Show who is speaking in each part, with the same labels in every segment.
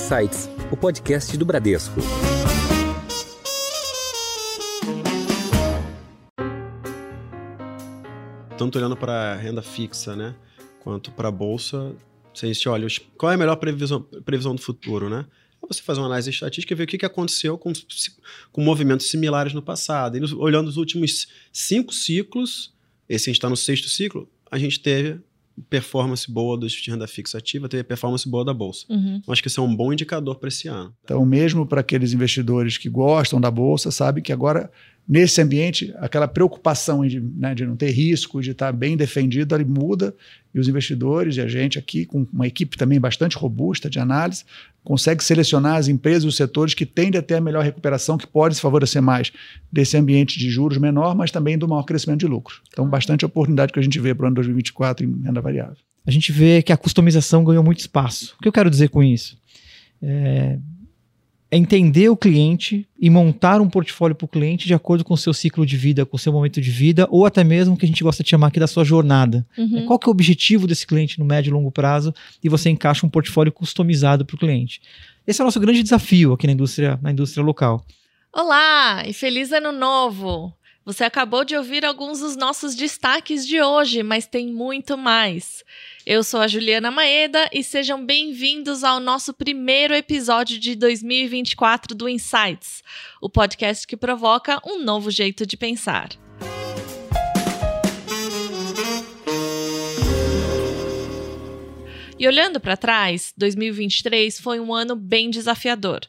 Speaker 1: Insights, o podcast do Bradesco.
Speaker 2: Tanto olhando para renda fixa, né, quanto para a bolsa, se a olha qual é a melhor previsão, previsão do futuro, né? É você fazer uma análise estatística e ver o que, que aconteceu com, com movimentos similares no passado. E olhando os últimos cinco ciclos, esse a gente está no sexto ciclo, a gente teve performance boa do de renda fixa ativa, teve performance boa da bolsa. Uhum. Acho que isso é um bom indicador para esse ano.
Speaker 3: Então, mesmo para aqueles investidores que gostam da bolsa, sabe que agora nesse ambiente, aquela preocupação de, né, de não ter risco, de estar bem defendido, ele muda e os investidores e a gente aqui, com uma equipe também bastante robusta de análise, consegue selecionar as empresas e os setores que tendem a ter a melhor recuperação, que pode se favorecer mais desse ambiente de juros menor, mas também do maior crescimento de lucro. Então, bastante oportunidade que a gente vê para o ano 2024 em renda variável.
Speaker 4: A gente vê que a customização ganhou muito espaço. O que eu quero dizer com isso? É, é entender o cliente e montar um portfólio para o cliente de acordo com o seu ciclo de vida, com o seu momento de vida, ou até mesmo o que a gente gosta de chamar aqui da sua jornada. Uhum. É, qual que é o objetivo desse cliente no médio e longo prazo e você encaixa um portfólio customizado para o cliente. Esse é o nosso grande desafio aqui na indústria, na indústria local.
Speaker 5: Olá e feliz ano novo! Você acabou de ouvir alguns dos nossos destaques de hoje, mas tem muito mais. Eu sou a Juliana Maeda e sejam bem-vindos ao nosso primeiro episódio de 2024 do Insights, o podcast que provoca um novo jeito de pensar. E olhando para trás, 2023 foi um ano bem desafiador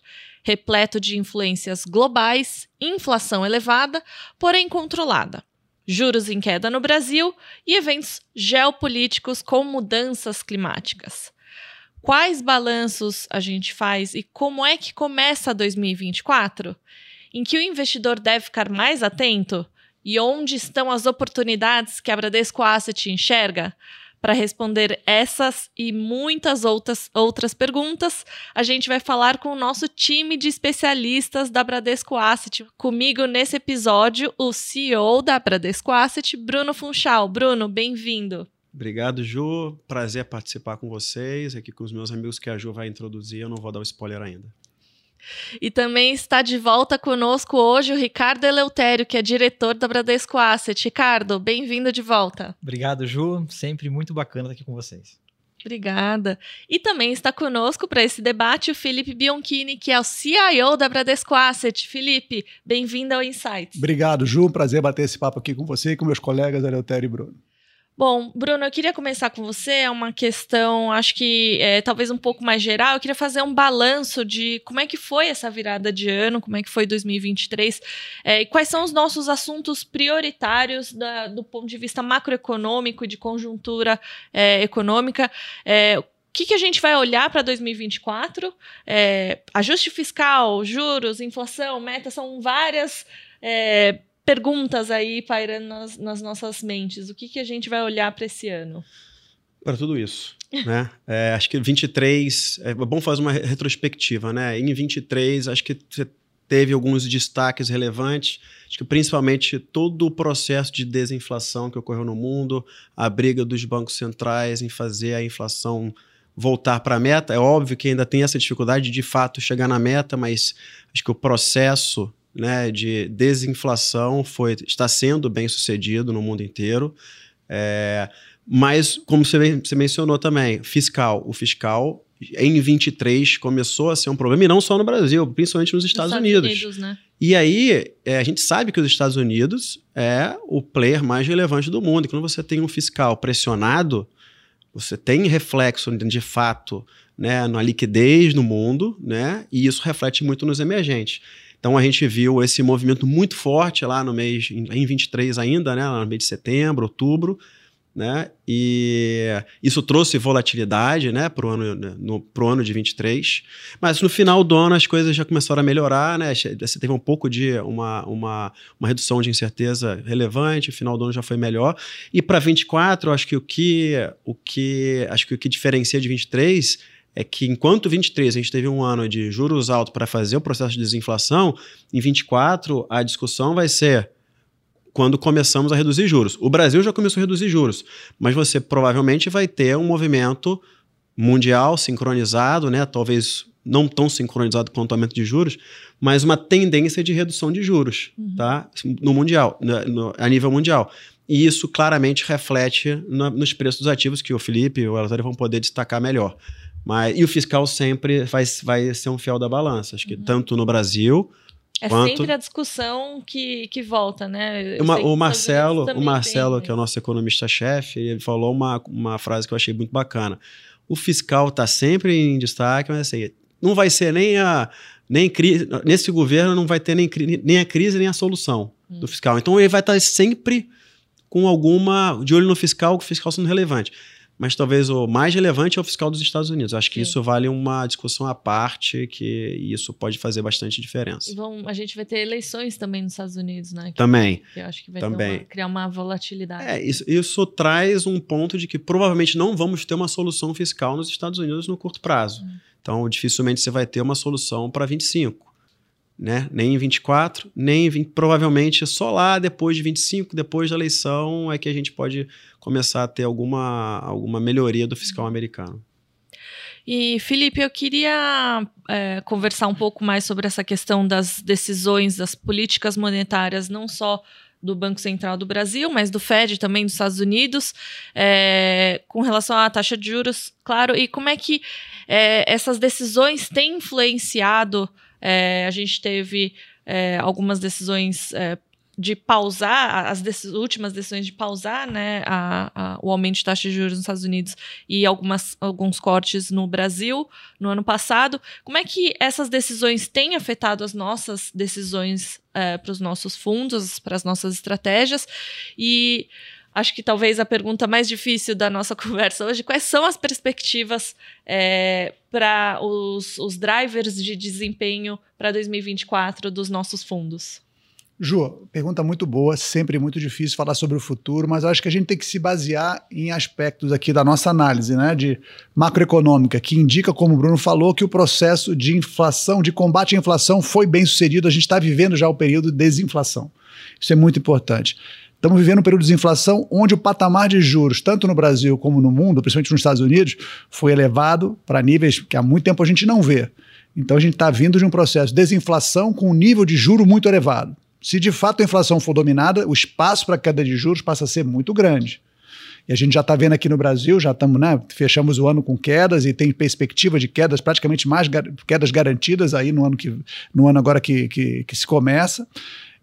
Speaker 5: repleto de influências globais, inflação elevada, porém controlada, juros em queda no Brasil e eventos geopolíticos com mudanças climáticas. Quais balanços a gente faz e como é que começa 2024? Em que o investidor deve ficar mais atento? E onde estão as oportunidades que a Bradesco Asset enxerga? Para responder essas e muitas outras, outras perguntas, a gente vai falar com o nosso time de especialistas da Bradesco Asset. Comigo nesse episódio, o CEO da Bradesco Asset, Bruno Funchal. Bruno, bem-vindo.
Speaker 2: Obrigado, Ju. Prazer participar com vocês, aqui com os meus amigos que a Ju vai introduzir. Eu não vou dar o spoiler ainda.
Speaker 5: E também está de volta conosco hoje o Ricardo Eleutério, que é diretor da Bradesco Asset. Ricardo, bem-vindo de volta.
Speaker 4: Obrigado, Ju. Sempre muito bacana estar aqui com vocês.
Speaker 5: Obrigada. E também está conosco para esse debate o Felipe Bionchini, que é o CIO da Bradesco Asset. Felipe, bem-vindo ao Insights.
Speaker 3: Obrigado, Ju. Prazer bater esse papo aqui com você e com meus colegas Eleutério e Bruno.
Speaker 5: Bom, Bruno, eu queria começar com você. É uma questão, acho que é, talvez um pouco mais geral. Eu queria fazer um balanço de como é que foi essa virada de ano, como é que foi 2023, é, e quais são os nossos assuntos prioritários da, do ponto de vista macroeconômico e de conjuntura é, econômica. É, o que, que, a gente vai olhar para 2024? É, ajuste fiscal, juros, inflação, meta, são várias é, perguntas aí pairando nas, nas nossas mentes. O que, que a gente vai olhar para esse ano?
Speaker 2: Para tudo isso. né? É, acho que 23, é bom fazer uma retrospectiva, né? Em 23, acho que você teve alguns destaques relevantes, acho que principalmente todo o processo de desinflação que ocorreu no mundo, a briga dos bancos centrais em fazer a inflação voltar para a meta. É óbvio que ainda tem essa dificuldade de, de fato chegar na meta, mas acho que o processo né, de desinflação foi, está sendo bem sucedido no mundo inteiro. É, mas, como você, você mencionou também, fiscal. O fiscal, em 23, começou a ser um problema, e não só no Brasil, principalmente nos Estados, Estados Unidos. Unidos né? E aí, é, a gente sabe que os Estados Unidos é o player mais relevante do mundo. E quando você tem um fiscal pressionado, você tem reflexo, de fato, né, na liquidez no mundo, né, e isso reflete muito nos emergentes. Então a gente viu esse movimento muito forte lá no mês, em 23 ainda, né, no mês de setembro, outubro, né? E isso trouxe volatilidade, né, para o ano, né, no, pro ano de 23. Mas no final do ano as coisas já começaram a melhorar, né? Você teve um pouco de uma, uma, uma redução de incerteza relevante, o final do ano já foi melhor. E para 24, acho que o que o que acho que o que diferencia de 23 é que enquanto 23 a gente teve um ano de juros altos para fazer o processo de desinflação, em 24 a discussão vai ser quando começamos a reduzir juros. O Brasil já começou a reduzir juros, mas você provavelmente vai ter um movimento mundial sincronizado, né? Talvez não tão sincronizado quanto o aumento de juros, mas uma tendência de redução de juros,
Speaker 5: Uhum.
Speaker 2: tá? No mundial, no- no- a nível mundial. E isso claramente reflete na- nos preços dos ativos que o Felipe e o Elatório vão poder destacar melhor. Mas, e o fiscal sempre vai, vai ser um fiel da balança. Acho que
Speaker 5: Uhum.
Speaker 2: tanto no Brasil,
Speaker 5: É
Speaker 2: Quanto-
Speaker 5: sempre a discussão que, que volta, né?
Speaker 2: Uma-
Speaker 5: que
Speaker 2: o Marcelo, o Marcelo,
Speaker 5: também
Speaker 2: que é o nosso economista-chefe, ele falou uma, uma frase que eu achei muito bacana. O fiscal está sempre em destaque, mas assim, não vai ser nem a nem crise, nesse governo não vai ter nem, nem a crise nem a solução
Speaker 5: Hum.
Speaker 2: do fiscal. Então ele vai estar sempre com alguma de olho no fiscal, o fiscal sendo relevante. Mas talvez o mais relevante é o fiscal dos Estados Unidos. Acho que
Speaker 5: Sim.
Speaker 2: isso vale uma discussão à parte, que isso pode fazer bastante diferença.
Speaker 5: Vão- a gente vai ter eleições também nos Estados Unidos, né? Que,
Speaker 2: Também.
Speaker 5: que eu acho que vai
Speaker 2: Também.
Speaker 5: uma- criar uma volatilidade.
Speaker 2: É, isso, isso traz um ponto de que provavelmente não vamos ter uma solução fiscal nos Estados Unidos no curto prazo. Então, dificilmente você vai ter uma solução para 25. Né? Nem em 24, nem em 20, provavelmente só lá depois de 25, depois da eleição, é que a gente pode começar a ter alguma, alguma melhoria do fiscal americano.
Speaker 5: E, Felipe, eu queria é, conversar um pouco mais sobre essa questão das decisões, das políticas monetárias, não só do Banco Central do Brasil, mas do Fed também dos Estados Unidos, é, com relação à taxa de juros, claro, e como é que é, essas decisões têm influenciado. É, a gente teve é, algumas decisões é, de pausar, as deci- últimas decisões de pausar né, a- a- o aumento de taxa de juros nos Estados Unidos e algumas, alguns cortes no Brasil no ano passado. Como é que essas decisões têm afetado as nossas decisões para os nossos fundos, para as nossas estratégias? E acho que talvez a pergunta mais difícil da nossa conversa hoje: quais são as perspectivas para os, os drivers de desempenho para 2024 dos nossos fundos?
Speaker 3: Ju, pergunta muito boa, sempre muito difícil falar sobre o futuro, mas acho que a gente tem que se basear em aspectos aqui da nossa análise, né, de macroeconômica, que indica, como o Bruno falou, que o processo de inflação, de combate à inflação foi bem sucedido. A gente está vivendo já o período de desinflação. Isso é muito importante. Estamos vivendo um período de desinflação onde o patamar de juros, tanto no Brasil como no mundo, principalmente nos Estados Unidos, foi elevado para níveis que há muito tempo a gente não vê. Então a gente está vindo de um processo de desinflação com um nível de juro muito elevado. Se de fato a inflação for dominada, o espaço para queda de juros passa a ser muito grande. E a gente já está vendo aqui no Brasil, já estamos, né? Fechamos o ano com quedas e tem perspectiva de quedas, praticamente mais quedas garantidas aí no ano, que, no ano agora que, que, que se começa.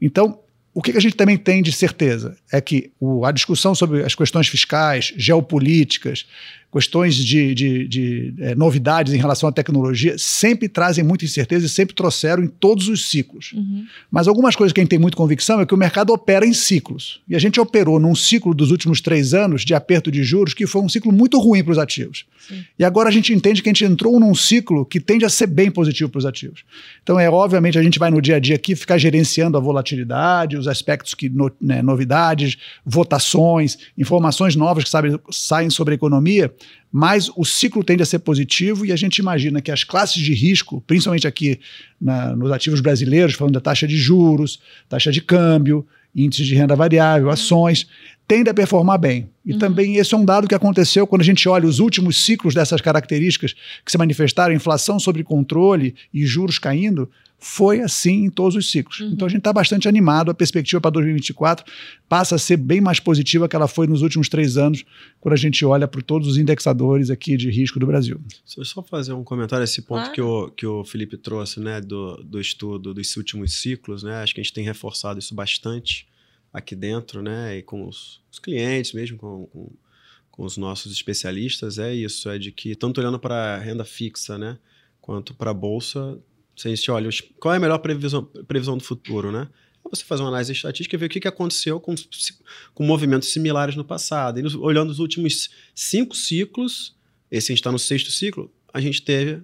Speaker 3: Então, o que, a gente também tem de certeza? É que o, a discussão sobre as questões fiscais, geopolíticas, questões de, de, de é, novidades em relação à tecnologia sempre trazem muita incerteza e sempre trouxeram em todos os ciclos.
Speaker 5: Uhum.
Speaker 3: Mas algumas coisas que a gente tem muita convicção é que o mercado opera em ciclos. E a gente operou num ciclo dos últimos três anos de aperto de juros que foi um ciclo muito ruim para os ativos.
Speaker 5: Sim.
Speaker 3: E agora a gente entende que a gente entrou num ciclo que tende a ser bem positivo para os ativos. Então, é obviamente, a gente vai no dia a dia aqui ficar gerenciando a volatilidade, os aspectos que, no, né, novidades, votações, informações novas que sabe, saem sobre a economia, mas o ciclo tende a ser positivo e a gente imagina que as classes de risco, principalmente aqui na, nos ativos brasileiros, falando da taxa de juros, taxa de câmbio, índices de renda variável, ações, tende a performar bem. E
Speaker 5: Uhum.
Speaker 3: também esse é um dado que aconteceu quando a gente olha os últimos ciclos dessas características que se manifestaram, inflação sob controle e juros caindo, foi assim em todos os ciclos.
Speaker 5: Uhum.
Speaker 3: Então a gente está bastante animado, a perspectiva para 2024 passa a ser bem mais positiva que ela foi nos últimos três anos, quando a gente olha para todos os indexadores aqui de risco do Brasil.
Speaker 2: Se eu só fazer um comentário a esse ponto
Speaker 5: Claro.
Speaker 2: que, o, que o Felipe trouxe, né, do, do estudo dos últimos ciclos, né, acho que a gente tem reforçado isso bastante aqui dentro, né, e com os, os clientes mesmo, com, com, com os nossos especialistas, é isso, é de que tanto olhando para a renda fixa, né, quanto para a bolsa, se a gente olha qual é a melhor previsão, previsão do futuro, né? Você fazer uma análise estatística e ver o que, aconteceu com, com movimentos similares no passado. E nos- olhando os últimos cinco ciclos, esse a gente está no sexto ciclo, a gente teve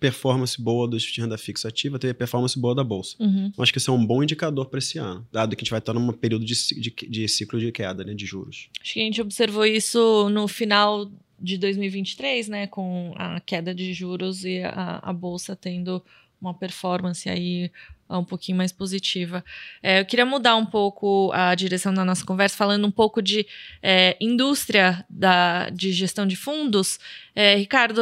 Speaker 2: performance boa dos de renda fixa ativa, teve performance boa da bolsa.
Speaker 5: Uhum.
Speaker 2: Eu acho que esse é um bom indicador para esse ano, dado que a gente vai estar num período de, de, de ciclo de queda, né, de juros.
Speaker 5: Acho que a gente observou isso no final de 2023, né, com a queda de juros e a, a bolsa tendo uma performance aí um pouquinho mais positiva. É, eu queria mudar um pouco a direção da nossa conversa, falando um pouco de é, indústria da, de gestão de fundos. É, Ricardo,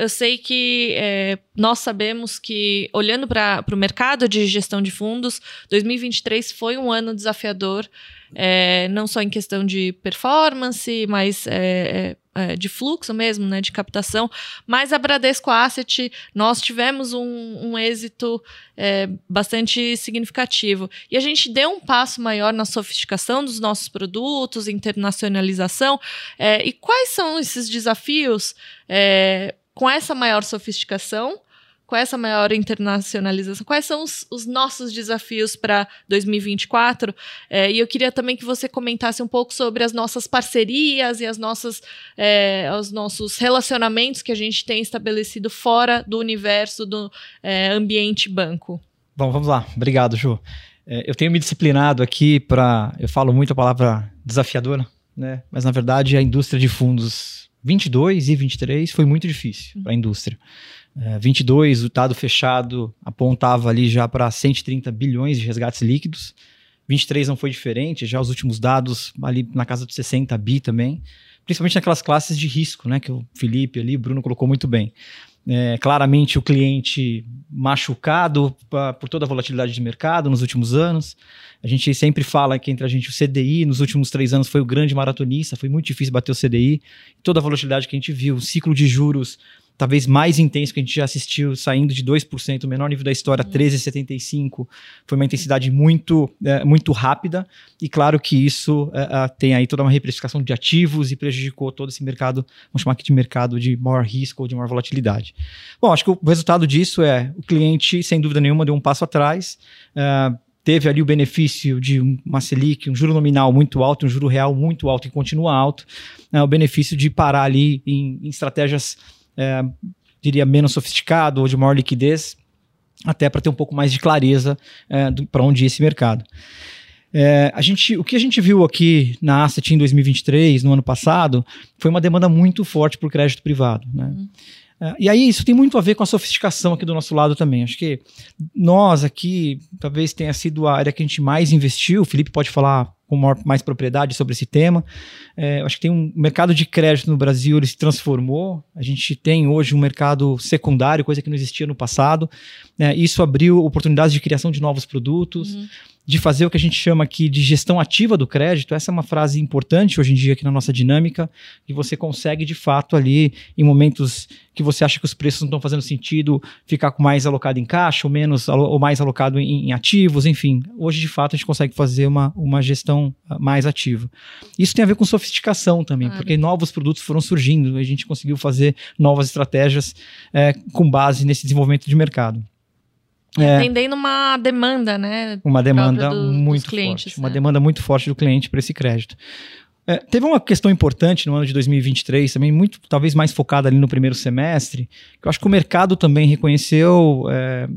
Speaker 5: eu sei que é, nós sabemos que, olhando para o mercado de gestão de fundos, 2023 foi um ano desafiador, é, não só em questão de performance, mas é, de fluxo mesmo, né, de captação, mas a Bradesco Asset, nós tivemos um, um êxito é, bastante significativo. E a gente deu um passo maior na sofisticação dos nossos produtos, internacionalização. É, e quais são esses desafios é, com essa maior sofisticação? Com essa maior internacionalização, quais são os, os nossos desafios para 2024? É, e eu queria também que você comentasse um pouco sobre as nossas parcerias e as nossas, é, os nossos relacionamentos que a gente tem estabelecido fora do universo do é, ambiente banco.
Speaker 4: Bom, vamos lá. Obrigado, Ju. É, eu tenho me disciplinado aqui para. Eu falo muito a palavra desafiadora, né? mas na verdade a indústria de fundos 22 e 23 foi muito difícil para a indústria. É, 22, o dado fechado apontava ali já para 130 bilhões de resgates líquidos. 23 não foi diferente, já os últimos dados ali na casa dos 60 bi também, principalmente naquelas classes de risco, né, que o Felipe ali, o Bruno colocou muito bem. É, claramente o cliente machucado pra, por toda a volatilidade de mercado nos últimos anos. A gente sempre fala que entre a gente o CDI nos últimos três anos foi o grande maratonista, foi muito difícil bater o CDI. Toda a volatilidade que a gente viu, o ciclo de juros talvez mais intenso que a gente já assistiu, saindo de 2%, o menor nível da história, 13,75. Foi uma intensidade muito, é, muito rápida, e claro que isso é, tem aí toda uma reprecificação de ativos e prejudicou todo esse mercado, vamos chamar aqui de mercado de maior risco ou de maior volatilidade. Bom, acho que o resultado disso é o cliente, sem dúvida nenhuma, deu um passo atrás. Uh, teve ali o benefício de uma Selic, um juro nominal muito alto, um juro real muito alto e continua alto, uh, o benefício de parar ali em, em estratégias é, diria, menos sofisticado ou de maior liquidez, até para ter um pouco mais de clareza é, para onde ir esse mercado. É, a gente, o que a gente viu aqui na Asset em 2023, no ano passado, foi uma demanda muito forte por crédito privado. Né? Uhum. É, e aí isso tem muito a ver com a sofisticação aqui do nosso lado também. Acho que nós aqui, talvez tenha sido a área que a gente mais investiu, o Felipe pode falar com maior, mais propriedade sobre esse tema. É, acho que tem um mercado de crédito no Brasil, ele se transformou. A gente tem hoje um mercado secundário, coisa que não existia no passado. É, isso abriu oportunidades de criação de novos produtos. Uhum de fazer o que a gente chama aqui de gestão ativa do crédito. Essa é uma frase importante hoje em dia aqui na nossa dinâmica, que você consegue de fato ali, em momentos que você acha que os preços não estão fazendo sentido, ficar com mais alocado em caixa ou menos ou mais alocado em, em ativos, enfim. Hoje de fato a gente consegue fazer uma, uma gestão ah, mais ativa. Isso tem a ver com sofisticação também, claro. porque novos produtos foram surgindo, a gente conseguiu fazer novas estratégias é, com base nesse desenvolvimento de mercado.
Speaker 5: É, atendendo uma demanda, né?
Speaker 4: Uma demanda do, muito clientes, forte. Uma né? demanda muito forte do cliente para esse crédito. É, teve uma questão importante no ano de 2023, também muito, talvez mais focada ali no primeiro semestre, que eu acho que o mercado também reconheceu, é,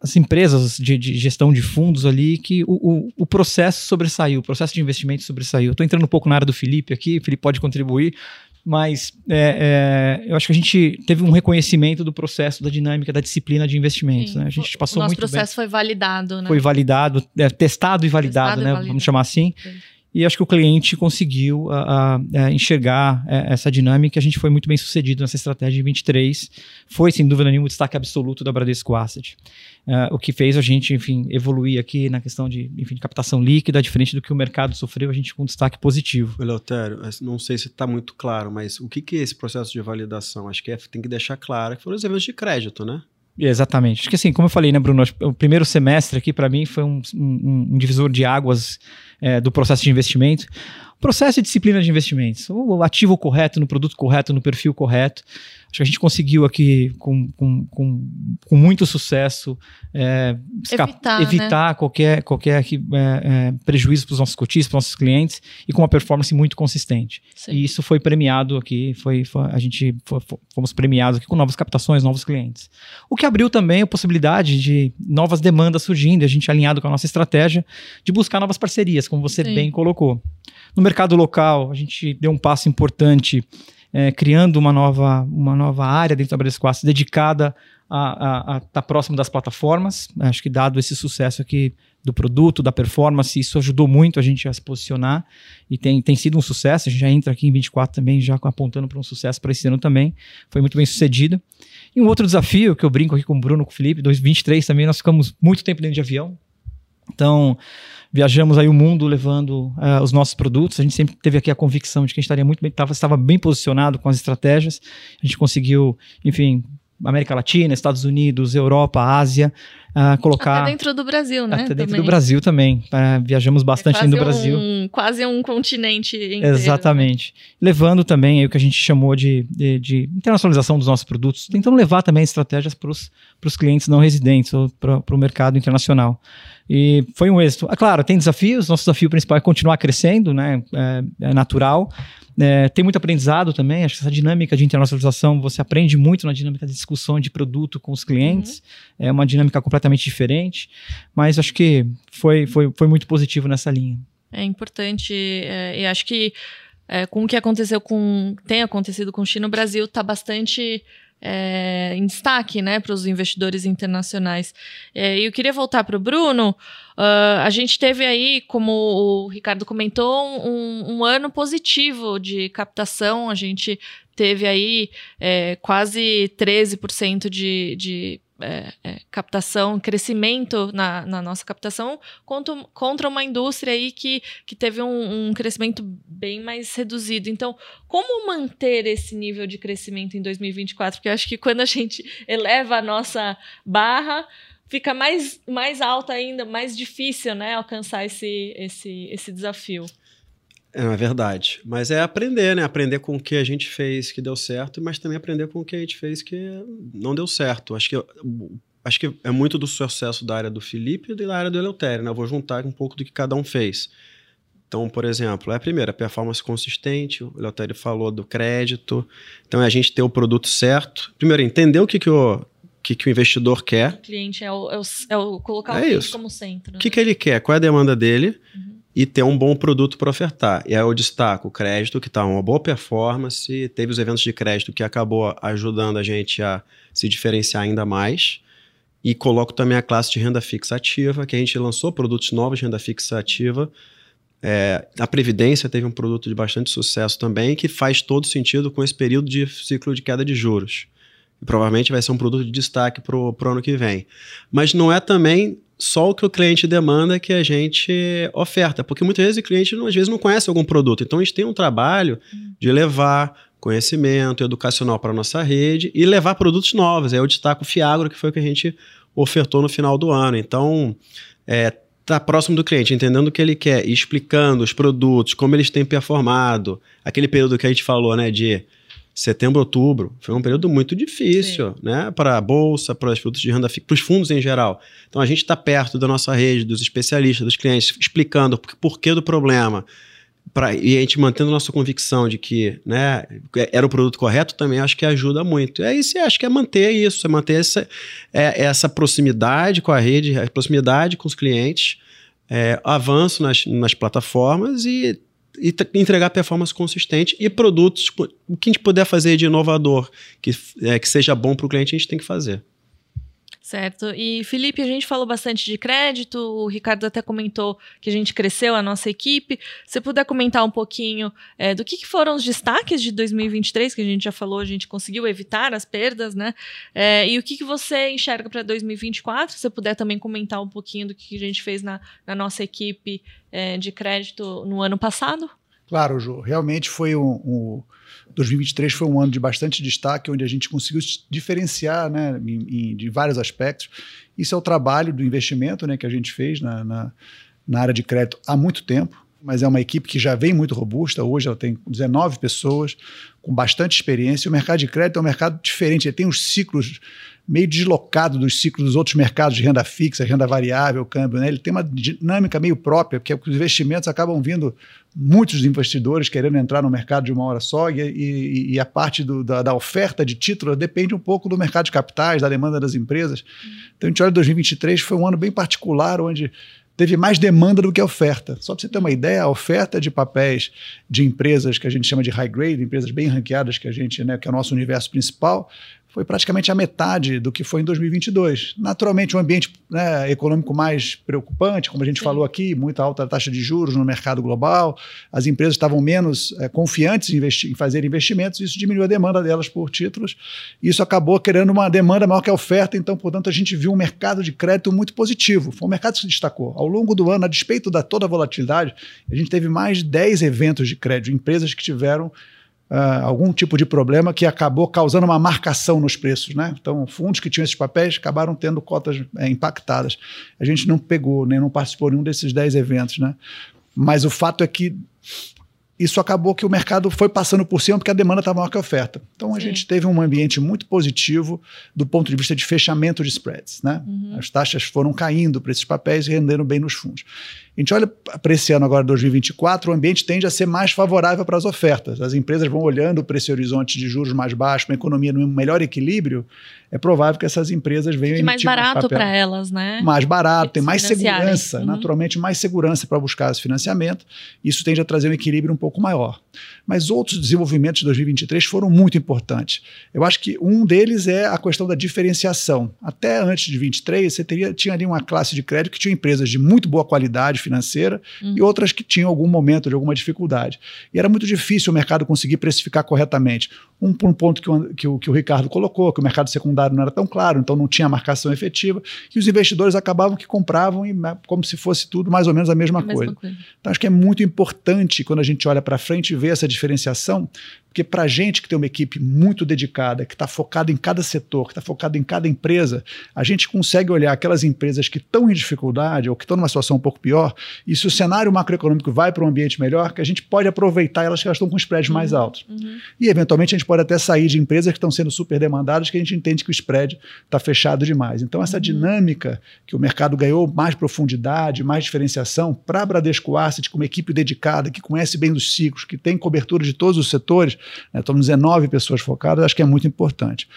Speaker 4: as empresas de, de, gestão de fundos ali, que o, o, o, processo sobressaiu, o processo de investimento sobressaiu. Estou entrando um pouco na área do Felipe aqui, o Felipe pode contribuir, mas é, é, eu acho que a gente teve um reconhecimento do processo, da dinâmica, da disciplina de investimentos. Né? A gente passou o nosso
Speaker 5: muito processo
Speaker 4: bem.
Speaker 5: foi validado, né?
Speaker 4: Foi validado, é, testado e validado, testado né? E validado. Vamos chamar assim. Sim. E acho que o cliente conseguiu uh, uh, enxergar uh, essa dinâmica. A gente foi muito bem sucedido nessa estratégia em 23. Foi, sem dúvida nenhuma, o destaque absoluto da Bradesco Asset. o que fez a gente, enfim, evoluir aqui na questão de, enfim, de captação líquida, diferente do que o mercado sofreu, a gente com um destaque positivo.
Speaker 2: Eleutério, não sei se está muito claro, mas o que, que é esse processo de validação? Acho que é, tem que deixar claro que foram os eventos de crédito, né?
Speaker 4: Exatamente. Acho que assim, como eu falei, né, Bruno? O primeiro semestre aqui, para mim, foi um, um, um divisor de águas é, do processo de investimento. Processo e disciplina de investimentos. O ativo correto, no produto correto, no perfil correto. Acho que a gente conseguiu aqui, com, com, com, com muito sucesso, é,
Speaker 5: evitar,
Speaker 4: evitar né? qualquer, qualquer é, é, prejuízo para os nossos cotistas, para os nossos clientes, e com uma performance muito consistente. Sim. E isso foi premiado aqui, foi, foi a gente foi, fomos premiados aqui com novas captações, novos clientes. O que abriu também a possibilidade de novas demandas surgindo, a gente alinhado com a nossa estratégia de buscar novas parcerias, como você Sim. bem colocou. No mercado local, a gente deu um passo importante é, criando uma nova, uma nova área dentro da Bradesco dedicada a estar tá próximo das plataformas. Acho que dado esse sucesso aqui do produto, da performance, isso ajudou muito a gente a se posicionar e tem, tem sido um sucesso. A gente já entra aqui em 24 também, já apontando para um sucesso para esse ano também. Foi muito bem sucedido. E um outro desafio que eu brinco aqui com o Bruno, com o Felipe, 2023 também, nós ficamos muito tempo dentro de avião. Então, viajamos aí o mundo levando uh, os nossos produtos. A gente sempre teve aqui a convicção de que a gente estaria muito bem, tava, estava bem posicionado com as estratégias. A gente conseguiu, enfim, América Latina, Estados Unidos, Europa, Ásia, uh, colocar...
Speaker 5: Até dentro do Brasil, né?
Speaker 4: Até dentro também. do Brasil também. Uh, viajamos bastante é dentro do Brasil.
Speaker 5: Um, quase um continente inteiro. Né?
Speaker 4: Exatamente. Levando também o que a gente chamou de, de, de, internacionalização dos nossos produtos, tentando levar também estratégias para os clientes não residentes ou para o mercado internacional. E foi um êxito. É claro, tem desafios, nosso desafio principal é continuar crescendo, né? é, é natural, é, tem muito aprendizado também, acho que essa dinâmica de internacionalização, você aprende muito na dinâmica de discussão de produto com os clientes, uhum. é uma dinâmica completamente diferente, mas acho que foi, foi, foi muito positivo nessa linha.
Speaker 5: É importante, é, e acho que é, com o que aconteceu com, tem acontecido com o China, o Brasil está bastante é, em destaque né, para os investidores internacionais. É, eu queria voltar para o Bruno. Uh, a gente teve aí, como o Ricardo comentou, um, um ano positivo de captação. A gente teve aí é, quase 13% de, de é, é, captação, crescimento na, na, nossa captação contra, contra uma indústria aí que, que teve um, um, crescimento bem mais reduzido. Então, como manter esse nível de crescimento em 2024? Porque eu acho que quando a gente eleva a nossa barra, fica mais, mais alta ainda, mais difícil né, alcançar esse, esse, esse desafio.
Speaker 2: É, é verdade. Mas é aprender, né? Aprender com o que a gente fez que deu certo, mas também aprender com o que a gente fez que não deu certo. Acho que, acho que é muito do sucesso da área do Felipe e da área do Eleutério, né? Eu vou juntar um pouco do que cada um fez. Então, por exemplo, é a primeira, performance consistente, o Eleutério falou do crédito. Então, é a gente ter o produto certo. Primeiro, entender o que, que o, que, que o investidor quer.
Speaker 5: O cliente é o, é o, é o colocar é o cliente isso. como centro.
Speaker 2: O que, né? que ele quer? Qual é a demanda dele? Uhum e ter um bom produto para ofertar. E aí eu destaco o crédito, que está uma boa performance, teve os eventos de crédito que acabou ajudando a gente a se diferenciar ainda mais. E coloco também a classe de renda fixa ativa, que a gente lançou produtos novos de renda fixa ativa. É, a Previdência teve um produto de bastante sucesso também, que faz todo sentido com esse período de ciclo de queda de juros. E provavelmente vai ser um produto de destaque para o ano que vem. Mas não é também só o que o cliente demanda que a gente oferta, porque muitas vezes o cliente às vezes não conhece algum produto. Então a gente tem um trabalho de levar conhecimento educacional para a nossa rede e levar produtos novos. Aí eu destaco o Fiagro, que foi o que a gente ofertou no final do ano. Então, é, tá próximo do cliente, entendendo o que ele quer, explicando os produtos, como eles têm performado. Aquele período que a gente falou, né, de setembro, outubro, foi um período muito difícil, Sim. né? Para a bolsa, para os produtos de renda fixa, para os fundos em geral. Então a gente está perto da nossa rede, dos especialistas, dos clientes, explicando o porquê do problema. Pra, e a gente mantendo nossa convicção de que né, era o produto correto também acho que ajuda muito. É isso, acho que é manter isso, é manter essa, é, essa proximidade com a rede, a proximidade com os clientes, é, avanço nas, nas plataformas e e entregar performance consistente e produtos, o que a gente puder fazer de inovador, que, é, que seja bom para o cliente, a gente tem que fazer.
Speaker 5: Certo. E Felipe, a gente falou bastante de crédito, o Ricardo até comentou que a gente cresceu a nossa equipe. Se puder comentar um pouquinho é, do que, que, foram os destaques de 2023, que a gente já falou, a gente conseguiu evitar as perdas, né? É, e o que, que você enxerga para 2024? Se puder também comentar um pouquinho do que, que a gente fez na, na nossa equipe é, de crédito no ano passado?
Speaker 3: Claro, Ju. Realmente foi um, um 2023 foi um ano de bastante destaque, onde a gente conseguiu diferenciar né, em, em, de vários aspectos. Isso é o trabalho do investimento né, que a gente fez na, na, na área de crédito há muito tempo mas é uma equipe que já vem muito robusta. Hoje ela tem 19 pessoas com bastante experiência. O mercado de crédito é um mercado diferente, ele tem os ciclos meio deslocado dos ciclos dos outros mercados de renda fixa, renda variável, câmbio. Né? Ele tem uma dinâmica meio própria, porque os investimentos acabam vindo muitos investidores querendo entrar no mercado de uma hora só, e, e, e a parte do, da, da, oferta de título depende um pouco do mercado de capitais, da demanda das empresas. Então, a gente olha 2023, foi um ano bem particular, onde teve mais demanda do que oferta. Só para você ter uma ideia, a oferta de papéis de empresas que a gente chama de high grade, empresas bem ranqueadas que a gente, né, que é o nosso universo principal, foi praticamente a metade do que foi em 2022. Naturalmente, um ambiente né, econômico mais preocupante, como a gente Sim. falou aqui, muita alta taxa de juros no mercado global, as empresas estavam menos é, confiantes em, em, fazer investimentos, isso diminuiu a demanda delas por títulos, isso acabou criando uma demanda maior que a oferta, então, portanto, a gente viu um mercado de crédito muito positivo. Foi um mercado que se destacou. Ao longo do ano, a despeito da toda a volatilidade, a gente teve mais de 10 eventos de crédito, empresas que tiveram uh, algum tipo de problema que acabou causando uma marcação nos preços. Né? Então, fundos que tinham esses papéis acabaram tendo cotas é, impactadas. A gente não pegou, nem não participou de nenhum desses 10 eventos. Né? Mas o fato é que isso acabou que o mercado foi passando por cima porque a demanda estava maior que a oferta. Então a Sim. gente teve um ambiente muito positivo do ponto de vista de fechamento de spreads. Né? Uhum. As taxas foram caindo para esses papéis e rendendo bem nos fundos. A gente olha para esse ano agora, 2024, o ambiente tende a ser mais favorável para as ofertas. As empresas vão olhando para esse horizonte de juros mais baixo, uma economia num melhor equilíbrio, é provável que essas empresas venham
Speaker 5: Fique mais barato para elas, né?
Speaker 3: Mais barato, tem mais segurança, uhum. naturalmente mais segurança para buscar esse financiamento. Isso tende a trazer um equilíbrio um pouco maior. Mas outros desenvolvimentos de 2023 foram muito importantes. Eu acho que um deles é a questão da diferenciação. Até antes de 23, você teria, tinha ali uma classe de crédito que tinha empresas de muito boa qualidade financeira uhum. e outras que tinham algum momento de alguma dificuldade. E era muito difícil o mercado conseguir precificar corretamente. Um, um ponto que o, que, o, que o Ricardo colocou, que o mercado secundário não era tão claro, então não tinha marcação efetiva, e os investidores acabavam que compravam e, né, como se fosse tudo mais ou menos a mesma, a coisa. mesma coisa. Então acho que é muito importante quando a gente olha para frente e vê essa diferenciação, porque para a gente que tem uma equipe muito dedicada, que está focada em cada setor, que está focada em cada empresa, a gente consegue olhar aquelas empresas que estão em dificuldade ou que estão numa situação um pouco pior, e se o cenário macroeconômico vai para um ambiente melhor, que a gente pode aproveitar elas que elas estão com spreads uhum, mais altos. Uhum. E, eventualmente, a gente pode até sair de empresas que estão sendo super demandadas, que a gente entende que o spread está fechado demais. Então, essa uhum. dinâmica que o mercado ganhou mais profundidade, mais diferenciação, para a Bradesco Asset, com uma equipe dedicada, que conhece bem os ciclos, que tem cobertura de todos os setores, né, estamos 19 pessoas focadas, acho que é muito importante.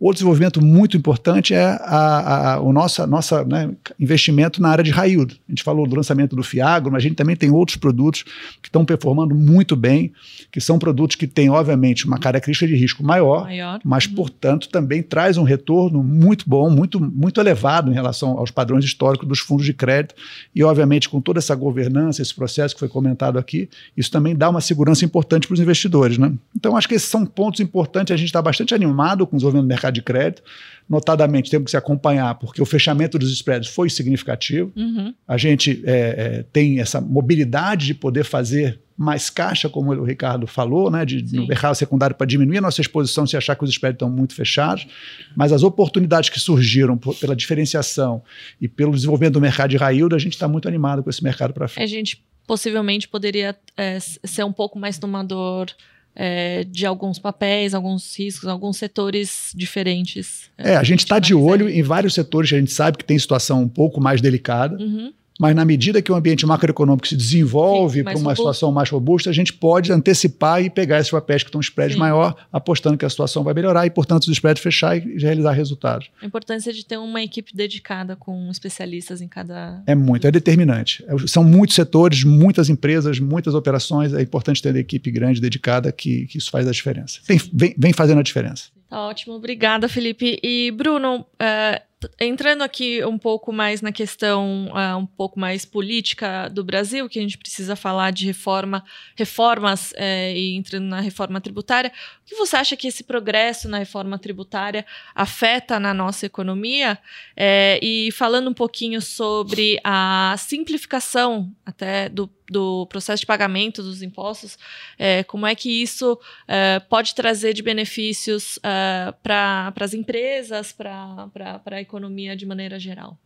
Speaker 3: Outro desenvolvimento muito importante é a, a, o nosso nossa, né, investimento na área de yield. A gente falou do lançamento do Fiagro, mas a gente também tem outros produtos que estão performando muito bem, que são produtos que têm, obviamente, uma característica de risco maior, maior. mas, uhum. portanto, também traz um retorno muito bom, muito, muito elevado em relação aos padrões históricos dos fundos de crédito. E, obviamente, com toda essa governança, esse processo que foi comentado aqui, isso também dá uma segurança importante para os investidores. Né? Então, acho que esses são pontos importantes. A gente está bastante animado com o desenvolvimento do mercado mercado de crédito. Notadamente, temos que se acompanhar, porque o fechamento dos spreads foi significativo. Uhum. A gente é, é, tem essa mobilidade de poder fazer mais caixa, como o Ricardo falou, né, de, no mercado secundário para diminuir a nossa exposição se achar que os spreads estão muito fechados, mas as oportunidades que surgiram por, pela diferenciação e pelo desenvolvimento do mercado de raio, a gente está muito animado com esse mercado para frente.
Speaker 5: A gente possivelmente poderia é, ser um pouco mais tomador é, de alguns papéis, alguns riscos, alguns setores diferentes.
Speaker 3: É, a gente está de olho em vários setores que a gente sabe que tem situação um pouco mais delicada. Uhum mas na medida que o ambiente macroeconômico se desenvolve para uma robusto. situação mais robusta, a gente pode antecipar e pegar esses papéis que estão em spread Sim. maior, apostando que a situação vai melhorar e, portanto, os spreads fechar e realizar resultados.
Speaker 5: A importância de ter uma equipe dedicada com especialistas em cada.
Speaker 3: É muito, é determinante. É, são muitos setores, muitas empresas, muitas operações. É importante ter uma equipe grande, dedicada, que, que isso faz a diferença. Tem, vem, vem fazendo a diferença.
Speaker 5: Tá ótimo, obrigada, Felipe. E, Bruno, uh, entrando aqui um pouco mais na questão uh, um pouco mais política do Brasil, que a gente precisa falar de reforma, reformas uh, e entrando na reforma tributária, que você acha que esse progresso na reforma tributária afeta na nossa economia? Uh, e falando um pouquinho sobre a simplificação até do do processo de pagamento dos impostos, é, como é que isso é, pode trazer de benefícios é, para as empresas, para a economia de maneira geral?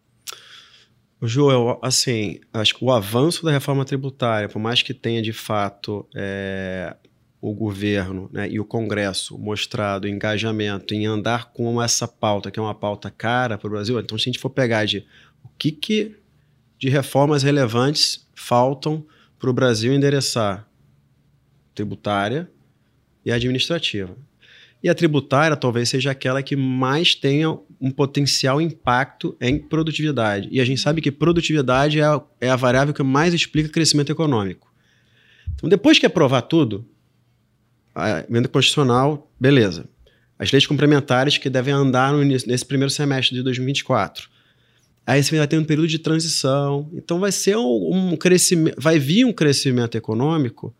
Speaker 2: Joel, assim, acho que o avanço da reforma tributária, por mais que tenha de fato é, o governo né, e o Congresso mostrado engajamento em andar com essa pauta, que é uma pauta cara para o Brasil, então se a gente for pegar de o que, que de reformas relevantes faltam para o Brasil endereçar tributária e administrativa. E a tributária talvez seja aquela que mais tenha um potencial impacto em produtividade. E a gente sabe que produtividade é a, é a variável que mais explica crescimento econômico. Então, depois que aprovar tudo, a emenda constitucional, beleza. as leis complementares que devem andar no nesse primeiro semestre de 2024. Aí você vai ter um período de transição. Então vai ser um, um crescimento, vai vir um crescimento econômico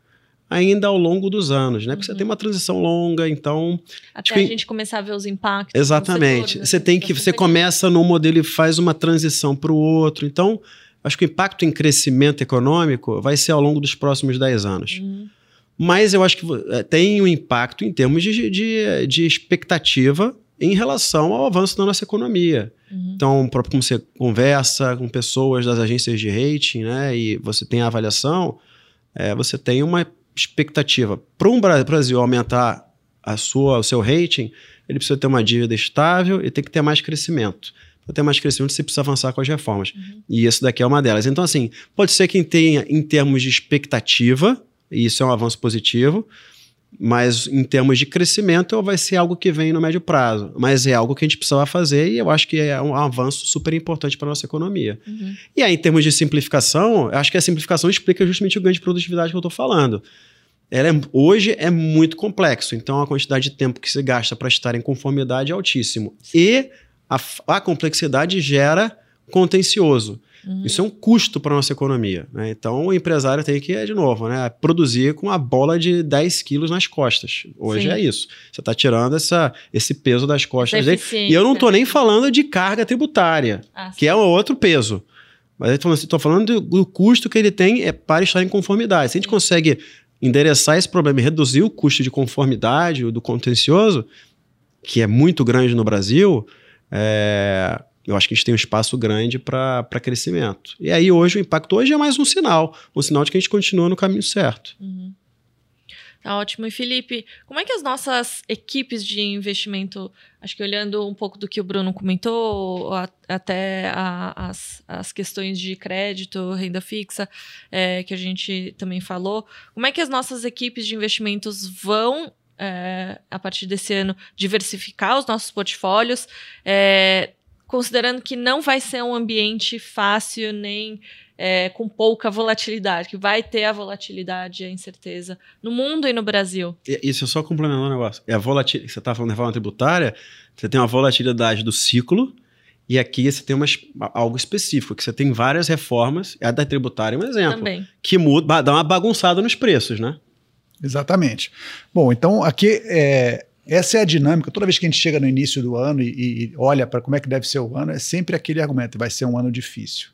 Speaker 2: ainda ao longo dos anos, né? Porque
Speaker 5: Uhum.
Speaker 2: você tem uma transição longa, então
Speaker 5: Até
Speaker 2: que-
Speaker 5: a gente começar a ver os impactos.
Speaker 2: Exatamente.
Speaker 5: setor, né?
Speaker 2: Você tem que
Speaker 5: Então,
Speaker 2: você
Speaker 5: super-
Speaker 2: começa num modelo e faz uma transição para o outro. Então, acho que o impacto em crescimento econômico vai ser ao longo dos próximos 10 anos.
Speaker 5: Uhum.
Speaker 2: Mas eu acho que eh, tem um impacto em termos de, de, de expectativa em relação ao avanço da nossa economia.
Speaker 5: Uhum.
Speaker 2: Então, próprio como você conversa com pessoas das agências de rating, né, e você tem a avaliação, eh, você tem uma expectativa. Para um Bra- Brasil aumentar a sua, o seu rating, ele precisa ter uma dívida estável e tem que ter mais crescimento. Para ter mais crescimento, você precisa avançar com as reformas. E isso daqui é uma delas. Então, assim, pode ser que tenha, em termos de expectativa, e isso é um avanço positivo, mas em termos de crescimento vai ser algo que vem no médio prazo. Mas é algo que a gente precisava fazer e eu acho que é um avanço super importante para a nossa economia.
Speaker 5: Uhum.
Speaker 2: E aí, em termos de simplificação, eu acho que a simplificação explica justamente o ganho de produtividade que eu estou falando. Ela é- hoje é muito complexo, então a quantidade de tempo que se gasta para estar em conformidade é altíssimo. E a, a complexidade gera contencioso.
Speaker 5: Uhum.
Speaker 2: Isso é um custo para a nossa economia. né? Então o empresário tem que, de novo, né, produzir com a bola de 10 quilos nas costas. Hoje
Speaker 5: Sim.
Speaker 2: é isso. Você está tirando essa, esse peso das costas dele. E eu não estou nem falando de carga tributária
Speaker 5: Ah,
Speaker 2: que é um outro peso. Mas eu estou falando do, do custo que ele tem é para estar em conformidade. Se a gente consegue endereçar esse problema e reduzir o custo de conformidade, do contencioso, que é muito grande no Brasil, é, eu acho que a gente tem um espaço grande para crescimento. E aí hoje o impacto hoje é mais um sinal, um sinal de que a gente continua no caminho certo.
Speaker 5: Uhum. Tá ótimo. E Felipe, como é que as nossas equipes de investimento, acho que olhando um pouco do que o Bruno comentou, a- até a- as, as questões de crédito, renda fixa, é, que a gente também falou, como é que as nossas equipes de investimentos vão, é, a partir desse ano, diversificar os nossos portfólios, é, considerando que não vai ser um ambiente fácil nem é, com pouca volatilidade, que vai ter a volatilidade e a incerteza no mundo e no Brasil.
Speaker 2: E- Isso é só complementando um negócio. É a volatilidade. Você está falando de reforma tributária, você tem uma volatilidade do ciclo, e aqui você tem uma, algo específico, que você tem várias reformas, a da tributária é um exemplo,
Speaker 5: Também.
Speaker 2: que muda, dá uma bagunçada nos preços, né?
Speaker 3: Exatamente. Bom, então aqui é, essa é a dinâmica. Toda vez que a gente chega no início do ano e, e olha para como é que deve ser o ano, é sempre aquele argumento: vai ser um ano difícil,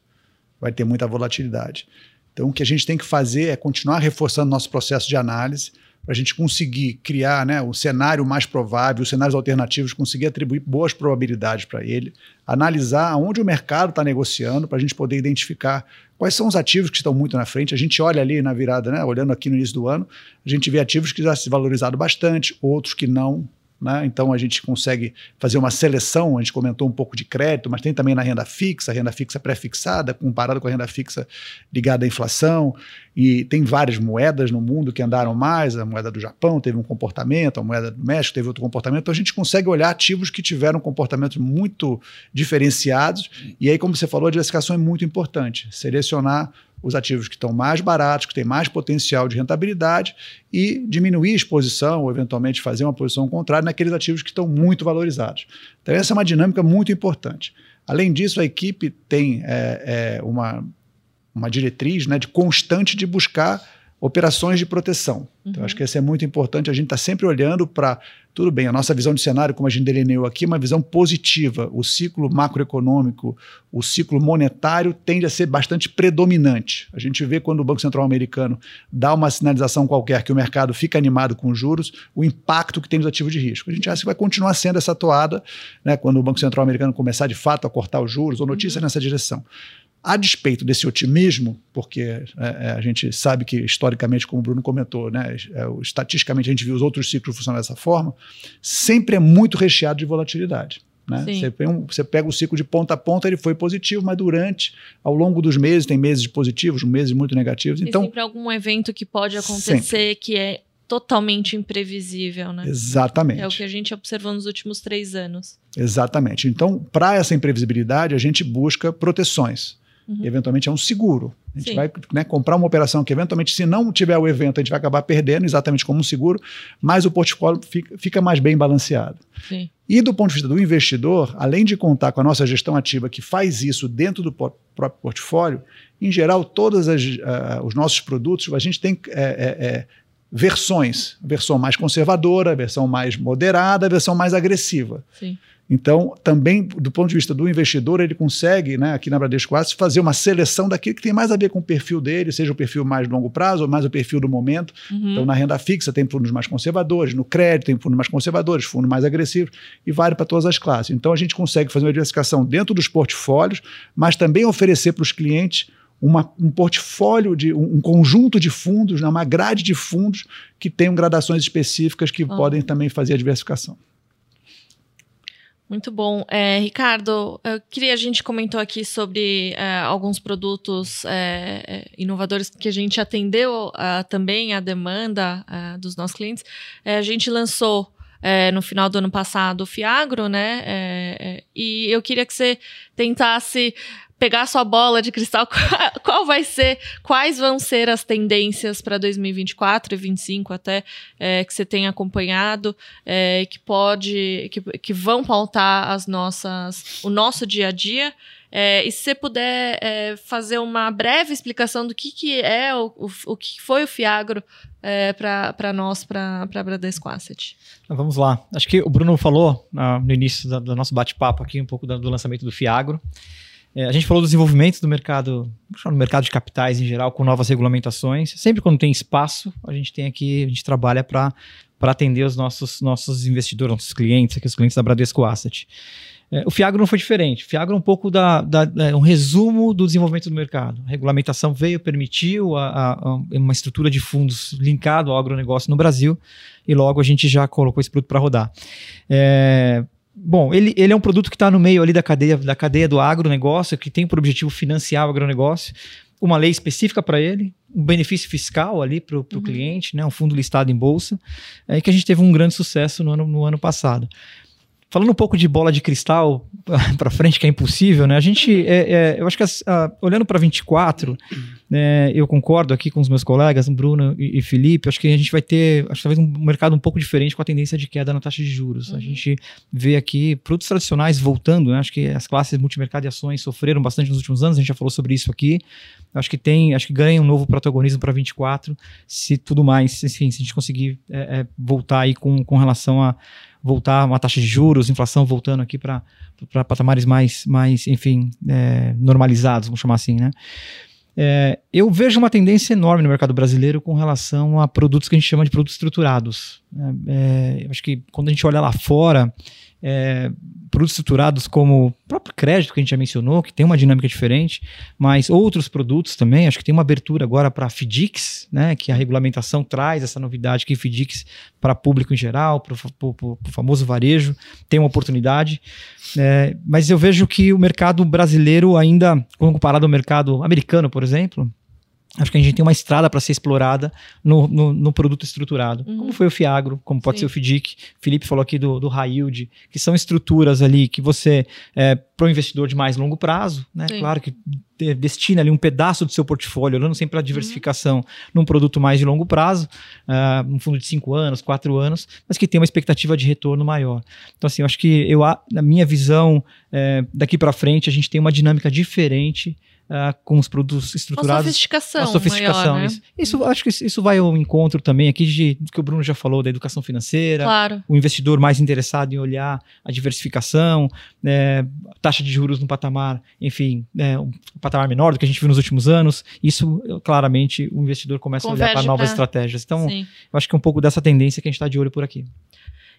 Speaker 3: vai ter muita volatilidade. Então, o que a gente tem que fazer é continuar reforçando nosso processo de análise para a gente conseguir criar né, o cenário mais provável, os cenários alternativos, conseguir atribuir boas probabilidades para ele, analisar aonde o mercado está negociando para a gente poder identificar quais são os ativos que estão muito na frente. A gente olha ali na virada, né, olhando aqui no início do ano, a gente vê ativos que já se valorizaram bastante, outros que não. Né? Então a gente consegue fazer uma seleção. A gente comentou um pouco de crédito, mas tem também na renda fixa, renda fixa pré-fixada, comparada com a renda fixa ligada à inflação. E tem várias moedas no mundo que andaram mais. A moeda do Japão teve um comportamento, a moeda do México teve outro comportamento. Então a gente consegue olhar ativos que tiveram comportamentos muito diferenciados. E aí, como você falou, a diversificação é muito importante. Selecionar os ativos que estão mais baratos, que têm mais potencial de rentabilidade e diminuir a exposição ou eventualmente fazer uma posição contrária naqueles ativos que estão muito valorizados. Então essa é uma dinâmica muito importante. Além disso, a equipe tem é, é, uma, uma diretriz né, de constante de buscar operações de proteção. Então,
Speaker 5: Uhum.
Speaker 3: acho que isso é muito importante. A gente está sempre olhando para, tudo bem, a nossa visão de cenário, como a gente delineou aqui, é uma visão positiva. O ciclo macroeconômico, o ciclo monetário tende a ser bastante predominante. A gente vê quando o Banco Central americano dá uma sinalização qualquer que o mercado fica animado com os juros, o impacto que tem nos ativos de risco. A gente acha que vai continuar sendo essa toada né, quando o Banco Central americano começar de fato a cortar os juros ou notícias nessa direção. A despeito desse otimismo, porque é, é, a gente sabe que historicamente, como o Bruno comentou, né, é, estatisticamente a gente viu os outros ciclos funcionando dessa forma, sempre é muito recheado de volatilidade. Né? Você, pega um- você pega o ciclo de ponta a ponta, ele foi positivo, mas durante, ao longo dos meses, tem meses positivos, meses muito negativos.
Speaker 5: Tem
Speaker 3: Então,
Speaker 5: sempre algum evento que pode acontecer que é totalmente imprevisível, né?
Speaker 3: exatamente.
Speaker 5: É o que a gente observou nos últimos três anos.
Speaker 3: Exatamente. Então, para essa imprevisibilidade, a gente busca proteções.
Speaker 5: Uhum.
Speaker 3: eventualmente é um seguro. A gente
Speaker 5: Sim.
Speaker 3: vai né, comprar uma operação que, eventualmente, se não tiver o evento, a gente vai acabar perdendo, exatamente como um seguro, mas o portfólio fica, fica mais bem balanceado.
Speaker 5: Sim.
Speaker 3: E do ponto de vista do investidor, além de contar com a nossa gestão ativa que faz isso dentro do próprio portfólio, em geral, todos os nossos produtos, a gente tem é, é, é, versões. Versão mais conservadora, versão mais moderada, versão mais agressiva.
Speaker 5: Sim.
Speaker 3: Então, também, do ponto de vista do investidor, ele consegue, né, aqui na Bradesco Asset, fazer uma seleção daquilo que tem mais a ver com o perfil dele, seja o perfil mais longo prazo ou mais o perfil do momento.
Speaker 5: Uhum.
Speaker 3: Então, na renda fixa tem fundos mais conservadores, no crédito tem fundos mais conservadores, fundos mais agressivos, e vale para todas as classes. Então, a gente consegue fazer uma diversificação dentro dos portfólios, mas também oferecer para os clientes uma, um portfólio, de um, um conjunto de fundos, né, uma grade de fundos que tenham gradações específicas que
Speaker 5: Ah.
Speaker 3: podem também fazer a diversificação.
Speaker 5: Muito bom. É, Ricardo, eu queria, a gente comentou aqui sobre é, alguns produtos é, é, inovadores que a gente atendeu também a demanda ah, dos nossos clientes. É, a gente lançou é, no final do ano passado o Fiagro, né? É, é, e eu queria que você tentasse pegar sua bola de cristal, qual, vai ser, quais vão ser as tendências para 2024 e 2025 até é, que você tem acompanhado é, que pode que, que vão pautar as nossas o nosso dia a dia é, e se você puder é, fazer uma breve explicação do que, que é o, o, o que foi o Fiagro é, para nós, para a Bradesco Asset.
Speaker 4: Então, vamos lá. Acho que o Bruno falou ah, no início da- do nosso bate-papo aqui um pouco do lançamento do Fiagro. É, a gente falou dos desenvolvimentos do mercado, no mercado de capitais em geral, com novas regulamentações. Sempre quando tem espaço, a gente tem aqui, a gente trabalha para atender os nossos, nossos investidores, nossos clientes, aqui os clientes da Bradesco Asset. É, o Fiagro não foi diferente. O Fiagro é um pouco da, da- da- um resumo do desenvolvimento do mercado. A regulamentação veio, permitiu a, a- a- uma estrutura de fundos linkado ao agronegócio no Brasil e logo a gente já colocou esse produto para rodar. É, bom, ele, ele é um produto que está no meio ali da cadeia, da cadeia do agronegócio, que tem por objetivo financiar o agronegócio, uma lei específica para ele, um benefício fiscal ali para o
Speaker 5: Uhum.
Speaker 4: cliente, né, um fundo listado em bolsa, é, que a gente teve um grande sucesso no ano, no ano passado. Falando um pouco de bola de cristal para frente, que é impossível, né? A gente, é, é, eu acho que as- ah, olhando para 24, né, eu concordo aqui com os meus colegas, Bruno e, e Felipe, acho que a gente vai ter, acho que talvez um mercado um pouco diferente com a tendência de queda na taxa de juros. A
Speaker 5: Uhum.
Speaker 4: gente vê aqui produtos tradicionais voltando, né? Acho que as classes multimercado e ações sofreram bastante nos últimos anos, a gente já falou sobre isso aqui. Acho que tem, acho que ganha um novo protagonismo para 24, se tudo mais, enfim, se a gente conseguir é, é, voltar aí com, com relação a voltar uma taxa de juros, inflação voltando aqui para patamares mais, mais enfim, é, normalizados, vamos chamar assim, né? É, eu vejo uma tendência enorme no mercado brasileiro com relação a produtos que a gente chama de produtos estruturados. É, eu acho que quando a gente olha lá fora, é, produtos estruturados como o próprio crédito que a gente já mencionou, que tem uma dinâmica diferente, mas outros produtos também, acho que tem uma abertura agora para FDICs, né, que a regulamentação traz essa novidade que FDICs para público em geral, para o famoso varejo, tem uma oportunidade. É, mas eu vejo que o mercado brasileiro ainda, comparado ao mercado americano, por exemplo, acho que a gente tem uma estrada para ser explorada no, no, no produto estruturado,
Speaker 5: Uhum.
Speaker 4: como foi o Fiagro, como pode
Speaker 5: Sim.
Speaker 4: ser o FDIC. Felipe falou aqui do, do High Yield, que são estruturas ali que você, é, para o investidor de mais longo prazo, né?
Speaker 5: Sim.
Speaker 4: Claro que de- destina ali um pedaço do seu portfólio, olhando sempre
Speaker 5: Uhum.
Speaker 4: para a diversificação num produto mais de longo prazo, ah, um fundo de 5 anos, 4 anos, mas que tem uma expectativa de retorno maior. Então, assim, eu acho que eu, na minha visão, é, daqui para frente, a gente tem uma dinâmica diferente ah, com os produtos
Speaker 5: Uma
Speaker 4: estruturados.
Speaker 5: sofisticação,
Speaker 4: Uma sofisticação,
Speaker 5: maior, né?
Speaker 4: isso. Isso, acho que isso, vai ao encontro também aqui de, do que o Bruno já falou, da educação financeira,
Speaker 5: Claro.
Speaker 4: o investidor mais interessado em olhar a diversificação, né, taxa de juros no patamar, enfim, né, um patamar menor do que a gente viu nos últimos anos. Isso, claramente, o investidor começa a olhar
Speaker 5: Converge
Speaker 4: para novas
Speaker 5: pra-
Speaker 4: estratégias. Então,
Speaker 5: Sim.
Speaker 4: eu acho que é um pouco dessa tendência que a gente está de olho por aqui.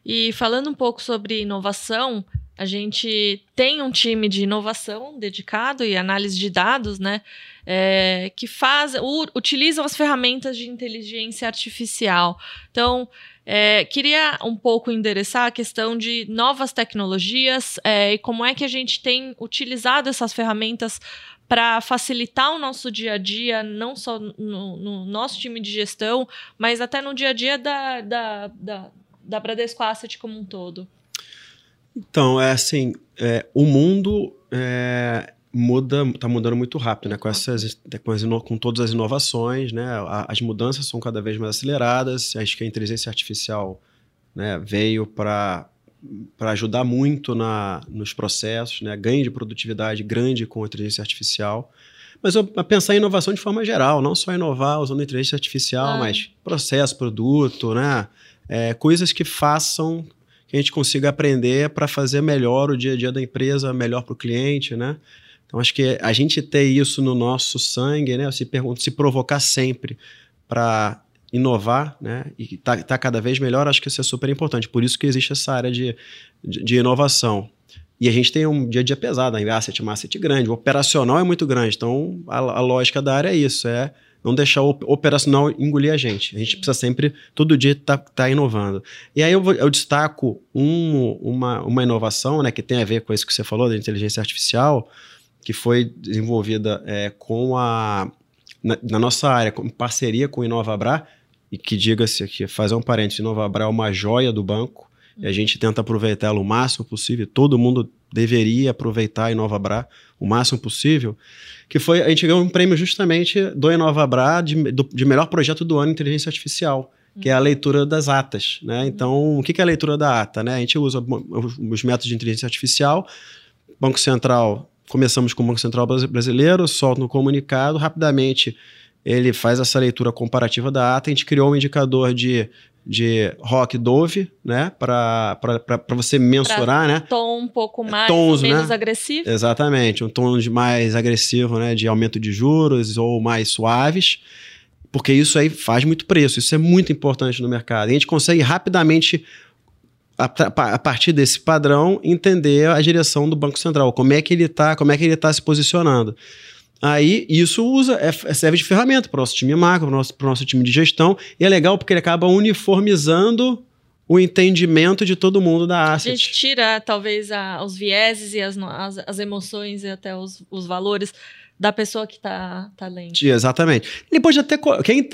Speaker 5: E falando um pouco sobre inovação, a gente tem um time de inovação dedicado e análise de dados, né? é, que faz, u- utilizam as ferramentas de inteligência artificial. Então, é, queria um pouco endereçar a questão de novas tecnologias é, e como é que a gente tem utilizado essas ferramentas para facilitar o nosso dia a dia, não só no, no nosso time de gestão, mas até no dia a dia da, da, da, da Bradesco Asset como um todo.
Speaker 2: Então, é assim, é, o mundo é, muda, está mudando muito rápido, né? Com essas, com, as, com todas as inovações, né? As mudanças são cada vez mais aceleradas. Acho que a inteligência artificial, né, veio para para ajudar muito na, nos processos, né? ganho de produtividade grande com a inteligência artificial. Mas eu, a pensar em inovação de forma geral, não só inovar usando inteligência artificial, ah. mas processo, produto, né? É, coisas que façam que a gente consiga aprender para fazer melhor o dia a dia da empresa, melhor para o cliente, né? Então, acho que a gente ter isso no nosso sangue, né? Se, pergunta, se provocar sempre para inovar, né? E tá, tá, cada vez melhor, acho que isso é super importante. Por isso que existe essa área de, de, de inovação. E a gente tem um dia a dia pesado, a asset, uma asset grande, o operacional é muito grande. Então, a, a lógica da área é isso, é não deixar o operacional engolir a gente. A gente precisa sempre, todo dia, estar tá, tá inovando. E aí eu, eu destaco um, uma, uma inovação né, que tem a ver com isso que você falou, da inteligência artificial, que foi desenvolvida é, com a na, na, nossa área, em parceria com o Inovabra, e que diga-se aqui, fazer um parênteses, Inovabra é uma joia do banco, e a gente tenta aproveitá-la o máximo possível, todo mundo deveria aproveitar a Inovabra o máximo possível, que foi, a gente ganhou um prêmio justamente do Inovabra de, de melhor projeto do ano em inteligência artificial, que é a leitura das atas, né? Então, o que é a leitura da ata, né? A gente usa os métodos de inteligência artificial, Banco Central começamos com o Banco Central Brasileiro, solta um comunicado, rapidamente ele faz essa leitura comparativa da ata, a gente criou um indicador de, de rock Dove, né, para você mensurar, pra né?
Speaker 5: tom um pouco mais, Tons, menos né? agressivo.
Speaker 2: Exatamente, um tom de mais agressivo, né, de aumento de juros ou mais suaves, porque isso aí faz muito preço, isso é muito importante no mercado. E a gente consegue rapidamente a, a, partir desse padrão, entender a direção do Banco Central, como é que ele está, como é que ele está se posicionando. Aí isso usa, é, serve de ferramenta para o nosso time macro, para o nosso, nosso time de gestão, e é legal porque ele acaba uniformizando o entendimento de todo mundo da asset.
Speaker 5: A gente tira, talvez, a, os vieses e as, as, as, emoções e até os, os valores da pessoa que está tá lendo.
Speaker 2: Exatamente. Ele pode até. Quem,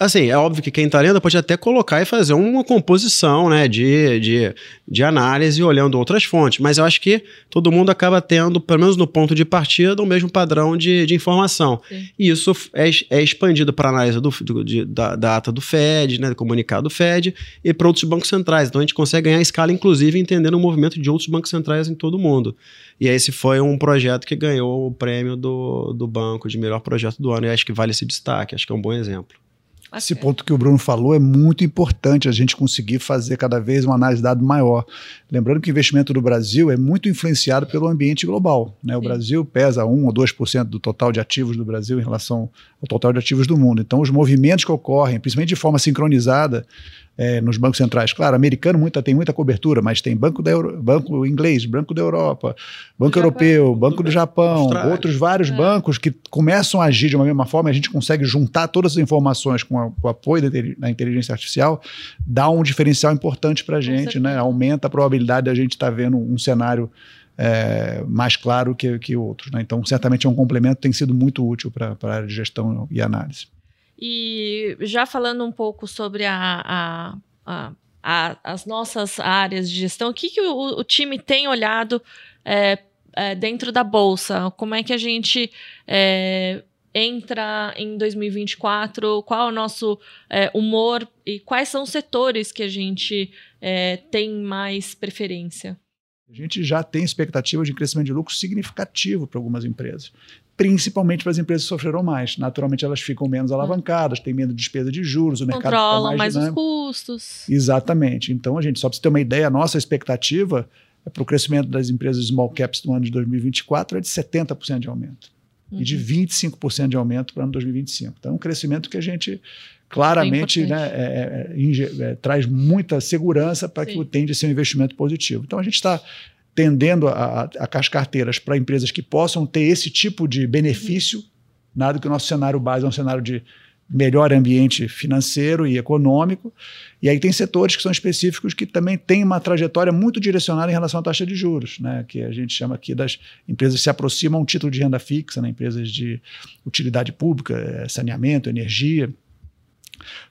Speaker 2: assim, é óbvio que quem está lendo pode até colocar e fazer uma composição né, de, de, de análise olhando outras fontes, mas eu acho que todo mundo acaba tendo, pelo menos no ponto de partida, o mesmo padrão de, de informação. Sim. E isso é, é expandido para análise do, do, de, da, da ata do FED, né, do comunicado do FED, e para outros bancos centrais. Então a gente consegue ganhar escala, inclusive, entendendo o movimento de outros bancos centrais em todo o mundo. E esse foi um projeto que ganhou o prêmio do, do banco de melhor projeto do ano. E acho que vale esse destaque, acho que é um bom exemplo.
Speaker 3: Esse ponto que o Bruno falou é muito importante a gente conseguir fazer cada vez uma análise de dado maior. Lembrando que o investimento do Brasil é muito influenciado pelo ambiente global. Né? O Sim. Brasil pesa 1 ou 2% do total de ativos do Brasil em relação ao total de ativos do mundo. Então, os movimentos que ocorrem, principalmente de forma sincronizada, é, nos bancos centrais. Claro, americano muita, tem muita cobertura, mas tem banco, da Euro, banco inglês, Banco da Europa, Banco Europeu, Japão, Banco do Japão, Austrália. outros vários é. bancos que começam a agir de uma mesma forma, a gente consegue juntar todas as informações com, a, com o apoio da, inteligência artificial, dá um diferencial importante para a gente, né? aumenta a probabilidade de a gente estar tá vendo um cenário é, mais claro que, que outros. Né? Então, certamente é um complemento tem sido muito útil para a área de gestão e análise.
Speaker 5: E já falando um pouco sobre a, a, a, as nossas áreas de gestão, o que, que o, o time tem olhado é, é, dentro da Bolsa? Como é que a gente é, entra em 2024? Qual é o nosso é, humor e quais são os setores que a gente é, tem mais preferência?
Speaker 3: A gente já tem expectativa de crescimento de lucro significativo para algumas empresas principalmente para as empresas que sofreram mais. Naturalmente, elas ficam menos alavancadas, têm menos despesa de juros, o mercado
Speaker 5: Controlam mais, mais os custos.
Speaker 3: Exatamente. Então, a gente, só para você ter uma ideia, a nossa expectativa é para o crescimento das empresas small caps no ano de 2024 é de 70% de aumento. Uhum. E de 25% uhum. de aumento para o ano 2025. Então, é um crescimento que a gente claramente é né, é, é, é, traz muita segurança para que tende a ser um investimento positivo. Então, a gente está tendendo a, a, as carteiras para empresas que possam ter esse tipo de benefício, nada que o nosso cenário base é um cenário de melhor ambiente financeiro e econômico. E aí tem setores que são específicos que também têm uma trajetória muito direcionada em relação à taxa de juros, né? que a gente chama aqui das empresas que se aproximam a um título de renda fixa, né? empresas de utilidade pública, eh, saneamento, energia.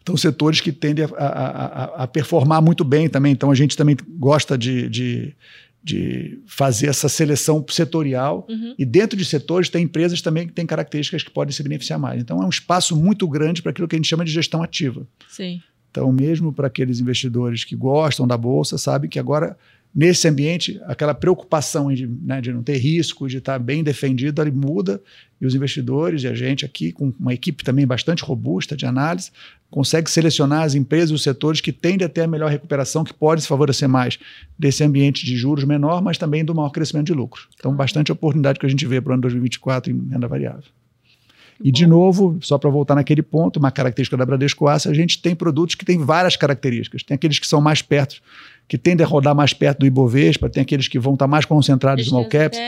Speaker 3: Então, setores que tendem a, a, a, a performar muito bem também. Então, a gente também gosta de, de de fazer essa seleção setorial.
Speaker 5: Uhum.
Speaker 3: E dentro de setores, tem empresas também que têm características que podem se beneficiar mais. Então, é um espaço muito grande para aquilo que a gente chama de gestão ativa.
Speaker 5: Sim.
Speaker 3: Então, mesmo para aqueles investidores que gostam da bolsa, sabe que agora, nesse ambiente, aquela preocupação de, né, de não ter risco, de estar bem defendido, ele muda e os investidores e a gente aqui, com uma equipe também bastante robusta de análise, consegue selecionar as empresas e os setores que tendem a ter a melhor recuperação, que pode se favorecer mais desse ambiente de juros menor, mas também do maior crescimento de lucro. Então, bastante oportunidade que a gente vê para o ano 2024 em renda variável. E, de novo, só para voltar naquele ponto, uma característica da Bradesco Aço, a gente tem produtos que têm várias características. Tem aqueles que são mais perto, que tendem a rodar mais perto do Ibovespa, tem aqueles que vão estar mais concentrados em small caps,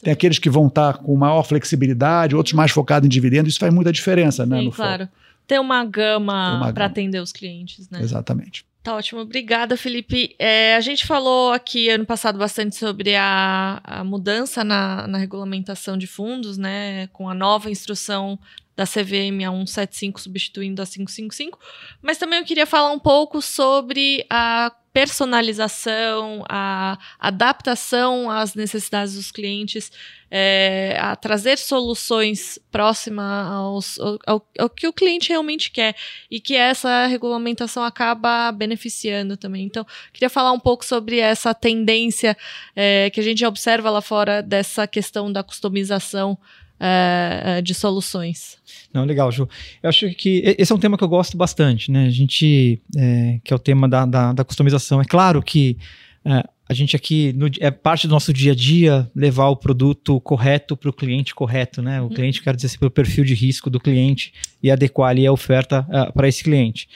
Speaker 3: tem aqueles que vão estar com maior flexibilidade, outros mais focados em dividendos. Isso faz muita diferença, né?
Speaker 5: Sim,
Speaker 3: no foco.
Speaker 5: claro. Tem uma gama para atender os clientes, né?
Speaker 3: Exatamente.
Speaker 5: Tá ótimo, obrigada, Felipe. É, a gente falou aqui ano passado bastante sobre a, a mudança na, na regulamentação de fundos, né? Com a nova instrução da CVM a 175 substituindo a 555. Mas também eu queria falar um pouco sobre a personalização, a adaptação às necessidades dos clientes, é, a trazer soluções próximas ao- ao que o cliente realmente quer e que essa regulamentação acaba beneficiando também. Então, queria falar um pouco sobre essa tendência é, que a gente observa lá fora dessa questão da customização é, de soluções.
Speaker 4: Não, legal, Ju. Eu acho que esse é um tema que eu gosto bastante, né? A gente, é, que é o tema da, da, da customização. É claro que é, a gente aqui, no é parte do nosso dia a dia levar o produto correto para o cliente correto, né? O
Speaker 5: Uhum.
Speaker 4: cliente, quero dizer assim, pelo perfil de risco do cliente e adequar ali a oferta para esse cliente.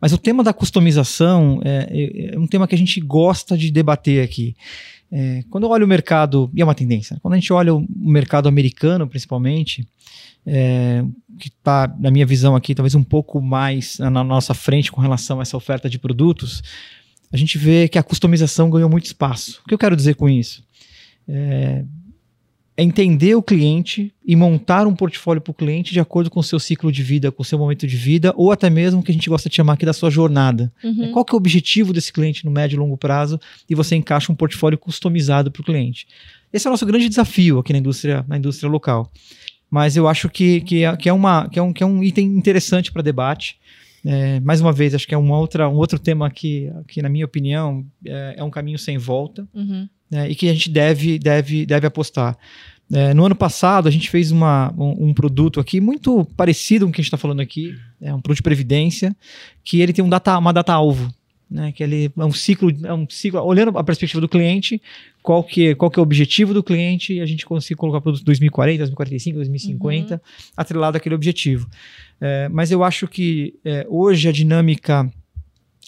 Speaker 4: Mas o tema da customização é- é um tema que a gente gosta de debater aqui. É, quando eu olho o mercado, e é uma tendência, quando a gente olha o mercado americano, principalmente, é, que está, na minha visão aqui, talvez um pouco mais na na nossa frente com relação a essa oferta de produtos, a gente vê que a customização ganhou muito espaço. O que eu quero dizer com isso? É, é entender o cliente e montar um portfólio para o cliente de acordo com o seu ciclo de vida, com o seu momento de vida, ou até mesmo o que a gente gosta de chamar aqui da sua jornada.
Speaker 5: Uhum.
Speaker 4: Qual que é o objetivo desse cliente no médio e longo prazo e você encaixa um portfólio customizado para o cliente. Esse é o nosso grande desafio aqui na indústria, na indústria local. Mas eu acho que, que, é, que, é, uma, que, é, um, que é um item interessante para debate. É, mais uma vez, acho que é uma outra, um outro tema que, que, na minha opinião, é, é um caminho sem volta
Speaker 5: Uhum.
Speaker 4: Né, e que a gente deve, deve, deve apostar. É, no ano passado, a gente fez uma, um, um produto aqui muito parecido com o que a gente está falando aqui, é um produto de previdência, que ele tem um data, uma data-alvo, né, que ele é um ciclo, é um ciclo, olhando a perspectiva do cliente, qual que, qual que é o objetivo do cliente, e a gente consegue colocar produto 2040, 2045, 2050, atrelado àquele objetivo. É, mas eu acho que é, hoje a dinâmica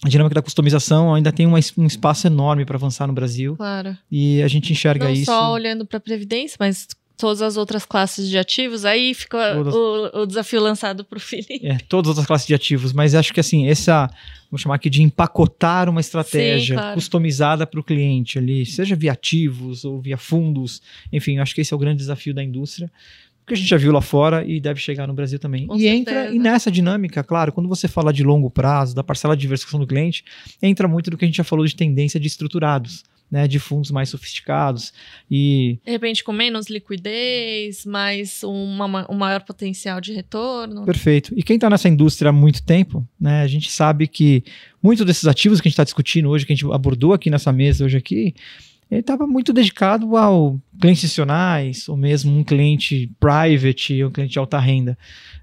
Speaker 4: a dinâmica da customização ainda tem uma, um espaço enorme para avançar no Brasil
Speaker 5: Claro.
Speaker 4: e a gente enxerga
Speaker 5: Não
Speaker 4: isso.
Speaker 5: só olhando para a Previdência, mas todas as outras classes de ativos, aí fica
Speaker 4: Todas.
Speaker 5: o, o desafio lançado para o Felipe.
Speaker 4: É, todas as outras classes de ativos, mas acho que assim, essa, vamos chamar aqui de empacotar uma estratégia
Speaker 5: Sim, claro.
Speaker 4: customizada para o cliente ali, seja via ativos ou via fundos, enfim, acho que esse é o grande desafio da indústria, que a gente já viu lá fora e deve chegar no Brasil também.
Speaker 5: Com
Speaker 4: e entra
Speaker 5: certeza.
Speaker 4: e nessa dinâmica, claro, quando você fala de longo prazo, da parcela de diversificação do cliente, entra muito do que a gente já falou de tendência de estruturados. Né, de fundos mais sofisticados e
Speaker 5: De repente, com menos liquidez, mais uma- um maior potencial de retorno.
Speaker 4: Perfeito. E quem está nessa indústria há muito tempo, né, a gente sabe que muitos desses ativos que a gente está discutindo hoje, que a gente abordou aqui nessa mesa hoje aqui, ele estava muito dedicado ao clientes institucionais, ou mesmo um cliente private, um cliente de alta renda.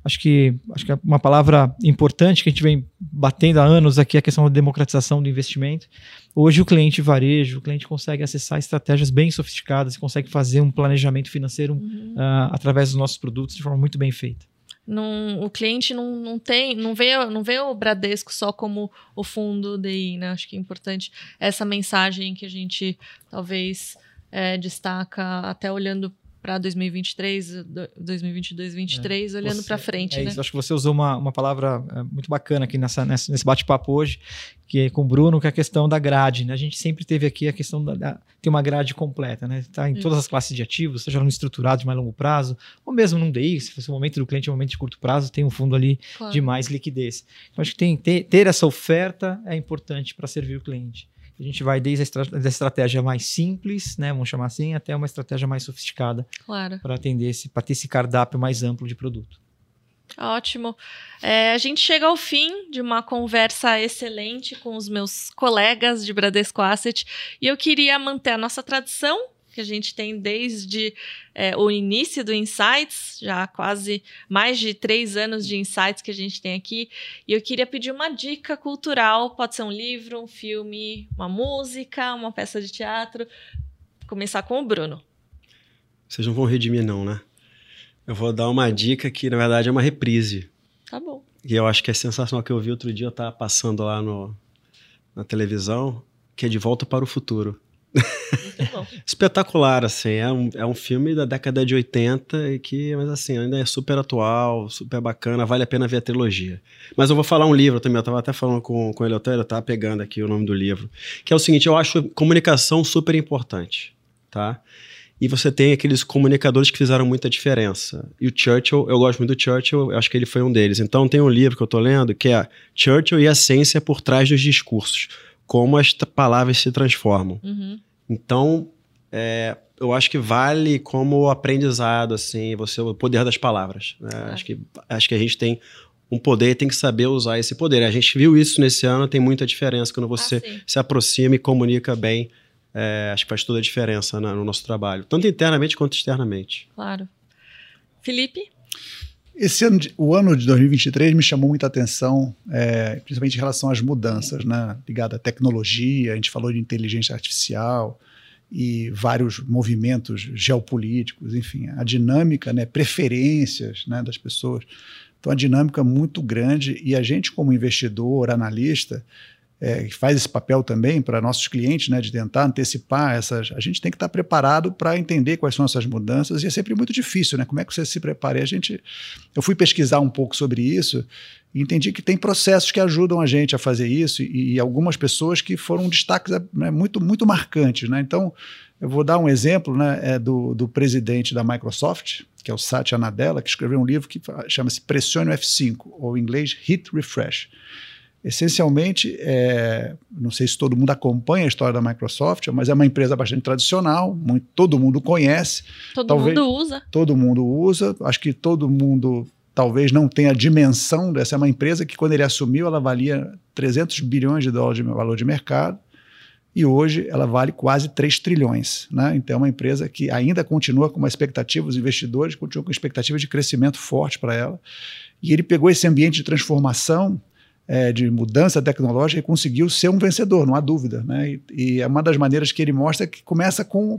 Speaker 4: Acho que, acho que é uma palavra importante que a gente vem batendo há anos aqui é a questão da democratização do investimento. Hoje o cliente varejo, o cliente consegue acessar estratégias bem sofisticadas, consegue fazer um planejamento financeiro
Speaker 5: Uhum.
Speaker 4: ah, através dos nossos produtos de forma muito bem feita.
Speaker 5: Não- o cliente não, não tem, não vê, não vê o Bradesco só como o fundo DI, né? Acho que é importante essa mensagem que a gente talvez é, destaca até olhando para 2023, do- 2022, 2023, olhando
Speaker 4: Você-
Speaker 5: para frente,
Speaker 4: é
Speaker 5: né?
Speaker 4: isso, acho que você usou uma, uma palavra é, muito bacana aqui nessa, nessa- nesse bate-papo hoje, que é com o Bruno, que é a questão da grade. Né? A gente sempre teve aqui a questão da, da ter uma grade completa, né? Tá em todas as classes de ativos, seja no estruturado de mais longo prazo, ou mesmo num DI, se fosse o momento do cliente, é um momento de curto prazo, tem um fundo ali
Speaker 5: Claro.
Speaker 4: de mais liquidez. Então, acho que tem, ter, ter essa oferta é importante para servir o cliente. A gente vai desde a estra da estratégia mais simples, né, vamos chamar assim, até uma estratégia mais sofisticada
Speaker 5: Claro.
Speaker 4: para atender esse, para ter esse cardápio mais amplo de produto.
Speaker 5: Ótimo. É, a gente chega ao fim de uma conversa excelente com os meus colegas de Bradesco Asset e eu queria manter a nossa tradição que a gente tem desde é, o início do Insights, já há quase mais de três anos de Insights que a gente tem aqui. E eu queria pedir uma dica cultural: pode ser um livro, um filme, uma música, uma peça de teatro. Começar com o Bruno.
Speaker 2: Vocês não vão rir de mim, não, né? Eu vou dar uma dica que, na verdade, é uma reprise.
Speaker 5: Tá bom.
Speaker 2: E eu acho que é sensacional que eu vi outro dia, eu tava passando lá no, na televisão, que é De Volta para o Futuro. Espetacular, assim. É um, é um filme da década de 80 e que, mas assim, ainda é super atual, super bacana, vale a pena ver a trilogia. Mas eu vou falar um livro também, eu tava até falando com, com ele, eu tava pegando aqui o nome do livro, que é o seguinte, eu acho comunicação super importante, tá? E você tem aqueles comunicadores que fizeram muita diferença. E o Churchill, eu gosto muito do Churchill, eu acho que ele foi um deles. Então tem um livro que eu tô lendo que é Churchill e a ciência por trás dos discursos. Como as palavras se transformam.
Speaker 5: Uhum.
Speaker 2: Então, é, eu acho que vale como aprendizado, assim, você o poder das palavras. né?
Speaker 5: Claro.
Speaker 2: Acho, que, acho que a gente tem um poder e tem que saber usar esse poder. A gente viu isso nesse ano, tem muita diferença quando você
Speaker 5: Ah,
Speaker 2: se aproxima e comunica bem. É, acho que faz toda a diferença no nosso trabalho, tanto internamente quanto externamente.
Speaker 5: Claro. Felipe?
Speaker 3: Esse ano, o ano de 2023 me chamou muita atenção, é, principalmente em relação às mudanças, né, ligada à tecnologia. A gente falou de inteligência artificial e vários movimentos geopolíticos, enfim, a dinâmica, né, preferências, né, das pessoas. Então, a dinâmica é muito grande e a gente, como investidor, analista, é, que faz esse papel também para nossos clientes, né, de tentar antecipar essas. A gente tem que estar preparado para entender quais são essas mudanças e é sempre muito difícil, né? Como é que você se prepara? E a gente, eu fui pesquisar um pouco sobre isso e entendi que tem processos que ajudam a gente a fazer isso e, e algumas pessoas que foram destaques né, muito muito marcantes, né? Então eu vou dar um exemplo, né, é do, do presidente da Microsoft, que é o Satya Nadella, que escreveu um livro que chama-se Pressione o F5 ou em inglês Hit Refresh essencialmente, é, não sei se todo mundo acompanha a história da Microsoft, mas é uma empresa bastante tradicional, muito, todo mundo conhece,
Speaker 5: Todo
Speaker 3: Talvez-
Speaker 5: mundo usa.
Speaker 3: todo mundo usa, acho que todo mundo talvez não tenha a dimensão dessa é uma empresa que quando ele assumiu ela valia 300 bilhões de dólares de valor de mercado e hoje ela vale quase 3 trilhões. Né? Então é uma empresa que ainda continua com uma expectativa, os investidores continuam com expectativa de crescimento forte para ela. E ele pegou esse ambiente de transformação é, de mudança tecnológica e conseguiu ser um vencedor, não há dúvida. Né? E, e é uma das maneiras que ele mostra que começa com,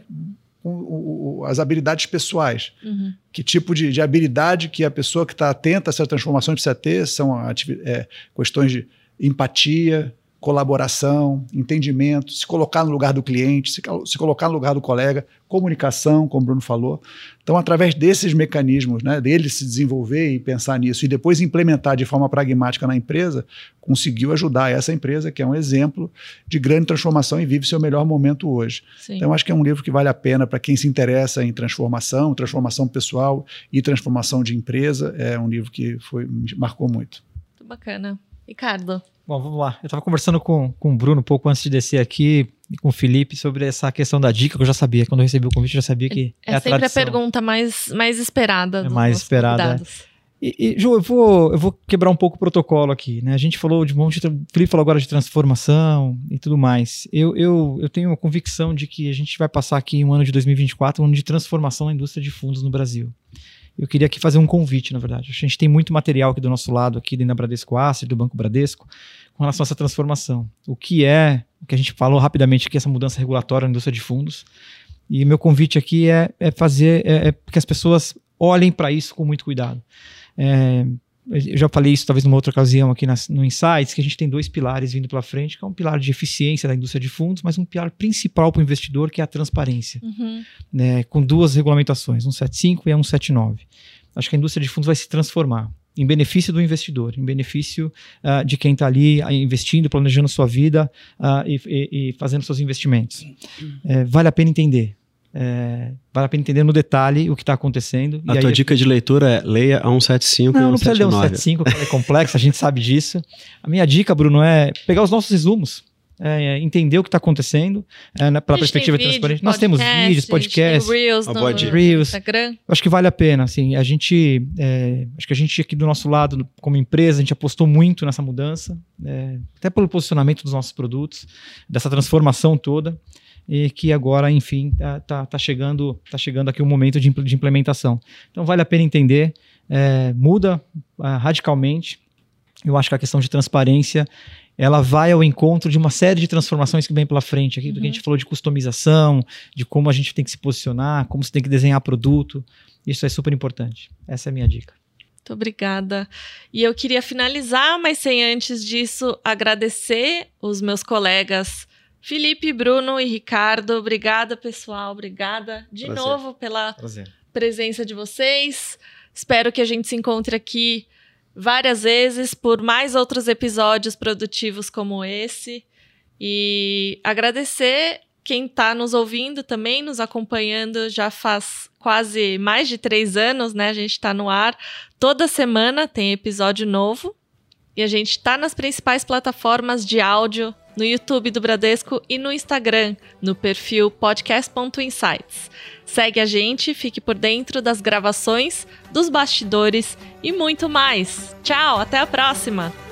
Speaker 3: com o- o- as habilidades pessoais.
Speaker 5: Uhum.
Speaker 3: Que tipo de, de habilidade que a pessoa que está atenta a essa transformação precisa ter são é, questões de empatia, colaboração, entendimento, se colocar no lugar do cliente, se, se colocar no lugar do colega, comunicação, como o Bruno falou. Então, através desses mecanismos, né, dele se desenvolver e pensar nisso e depois implementar de forma pragmática na empresa, conseguiu ajudar essa empresa, que é um exemplo de grande transformação e vive seu melhor momento hoje.
Speaker 5: Sim.
Speaker 3: Então, acho que é um livro que vale a pena para quem se interessa em transformação, transformação pessoal e transformação de empresa. É um livro que foi, marcou muito.
Speaker 5: Muito bacana. Ricardo.
Speaker 4: Bom, vamos lá. Eu estava conversando com, com o Bruno um pouco antes de descer aqui, e com o Felipe, sobre essa questão da dica, que eu já sabia. Quando eu recebi o convite, eu já sabia que é,
Speaker 5: É,
Speaker 4: a
Speaker 5: sempre
Speaker 4: tradição.
Speaker 5: a pergunta mais, mais esperada.
Speaker 4: É mais esperada, é. E, e, Ju, eu vou, eu vou quebrar um pouco o protocolo aqui, né? A gente falou de um monte de. O Felipe falou agora de transformação e tudo mais. Eu, eu, eu tenho a convicção de que a gente vai passar aqui um ano de 2024, um ano de transformação na indústria de fundos no Brasil. Eu queria aqui fazer um convite, na verdade. A gente tem muito material aqui do nosso lado, aqui dentro da Bradesco Asset, do Banco Bradesco, com relação a essa transformação. O que é, o que a gente falou rapidamente aqui, essa mudança regulatória na indústria de fundos. E meu convite aqui é, é fazer, é, é que as pessoas olhem para isso com muito cuidado. É, eu já falei isso talvez numa outra ocasião aqui no Insights, que a gente tem dois pilares vindo pela frente, que é um pilar de eficiência da indústria de fundos, mas um pilar principal para o investidor, que é a transparência,
Speaker 5: Uhum.
Speaker 4: né, com duas regulamentações, 175 e a 179. Acho que a indústria de fundos vai se transformar em benefício do investidor, em benefício ah, de quem está ali ah, investindo, planejando sua vida ah, e, e- e fazendo seus investimentos. É, vale a pena entender. É, vale a pena entender no detalhe o que está acontecendo.
Speaker 2: A
Speaker 4: e
Speaker 2: tua
Speaker 4: aí-
Speaker 2: dica de leitura é leia a 175
Speaker 4: não,
Speaker 2: e
Speaker 4: não precisa ler um
Speaker 2: 179.
Speaker 4: 75, que é complexo, a gente sabe disso. A minha dica, Bruno, é pegar os nossos resumos. é, entender o que está acontecendo é, né, pela
Speaker 5: A gente
Speaker 4: perspectiva
Speaker 5: vídeo,
Speaker 4: transparente. Nós temos vídeos, podcasts,
Speaker 5: Reels no.
Speaker 4: Reels.
Speaker 5: Instagram.
Speaker 4: Eu acho que vale a pena, assim, a gente, é, acho que a gente aqui do nosso lado, como empresa, a gente apostou muito nessa mudança, é, até pelo posicionamento dos nossos produtos, dessa transformação toda, e que agora, enfim, tá, tá, tá chegando, tá chegando aqui o momento de, de implementação. Então vale a pena entender, é, muda ah, radicalmente, eu acho que a questão de transparência ela vai ao encontro de uma série de transformações que vem pela frente aqui, do que a gente falou de customização, de como a gente tem que se posicionar, como você tem que desenhar produto. Isso é super importante. Essa é a minha dica.
Speaker 5: Muito obrigada. E eu queria finalizar, mas sem antes disso agradecer os meus colegas Felipe, Bruno e Ricardo. Obrigada, pessoal. Obrigada de
Speaker 2: Prazer.
Speaker 5: novo pela
Speaker 4: Prazer.
Speaker 5: presença de vocês. Espero que a gente se encontre aqui várias vezes por mais outros episódios produtivos como esse. E agradecer quem está nos ouvindo também, nos acompanhando já faz quase mais de três anos, né? A gente está no ar. Toda semana tem episódio novo. E a gente está nas principais plataformas de áudio, no YouTube do Bradesco e no Instagram, no perfil podcast.insights. Segue a gente, fique por dentro das gravações, dos bastidores e muito mais. Tchau, até a próxima!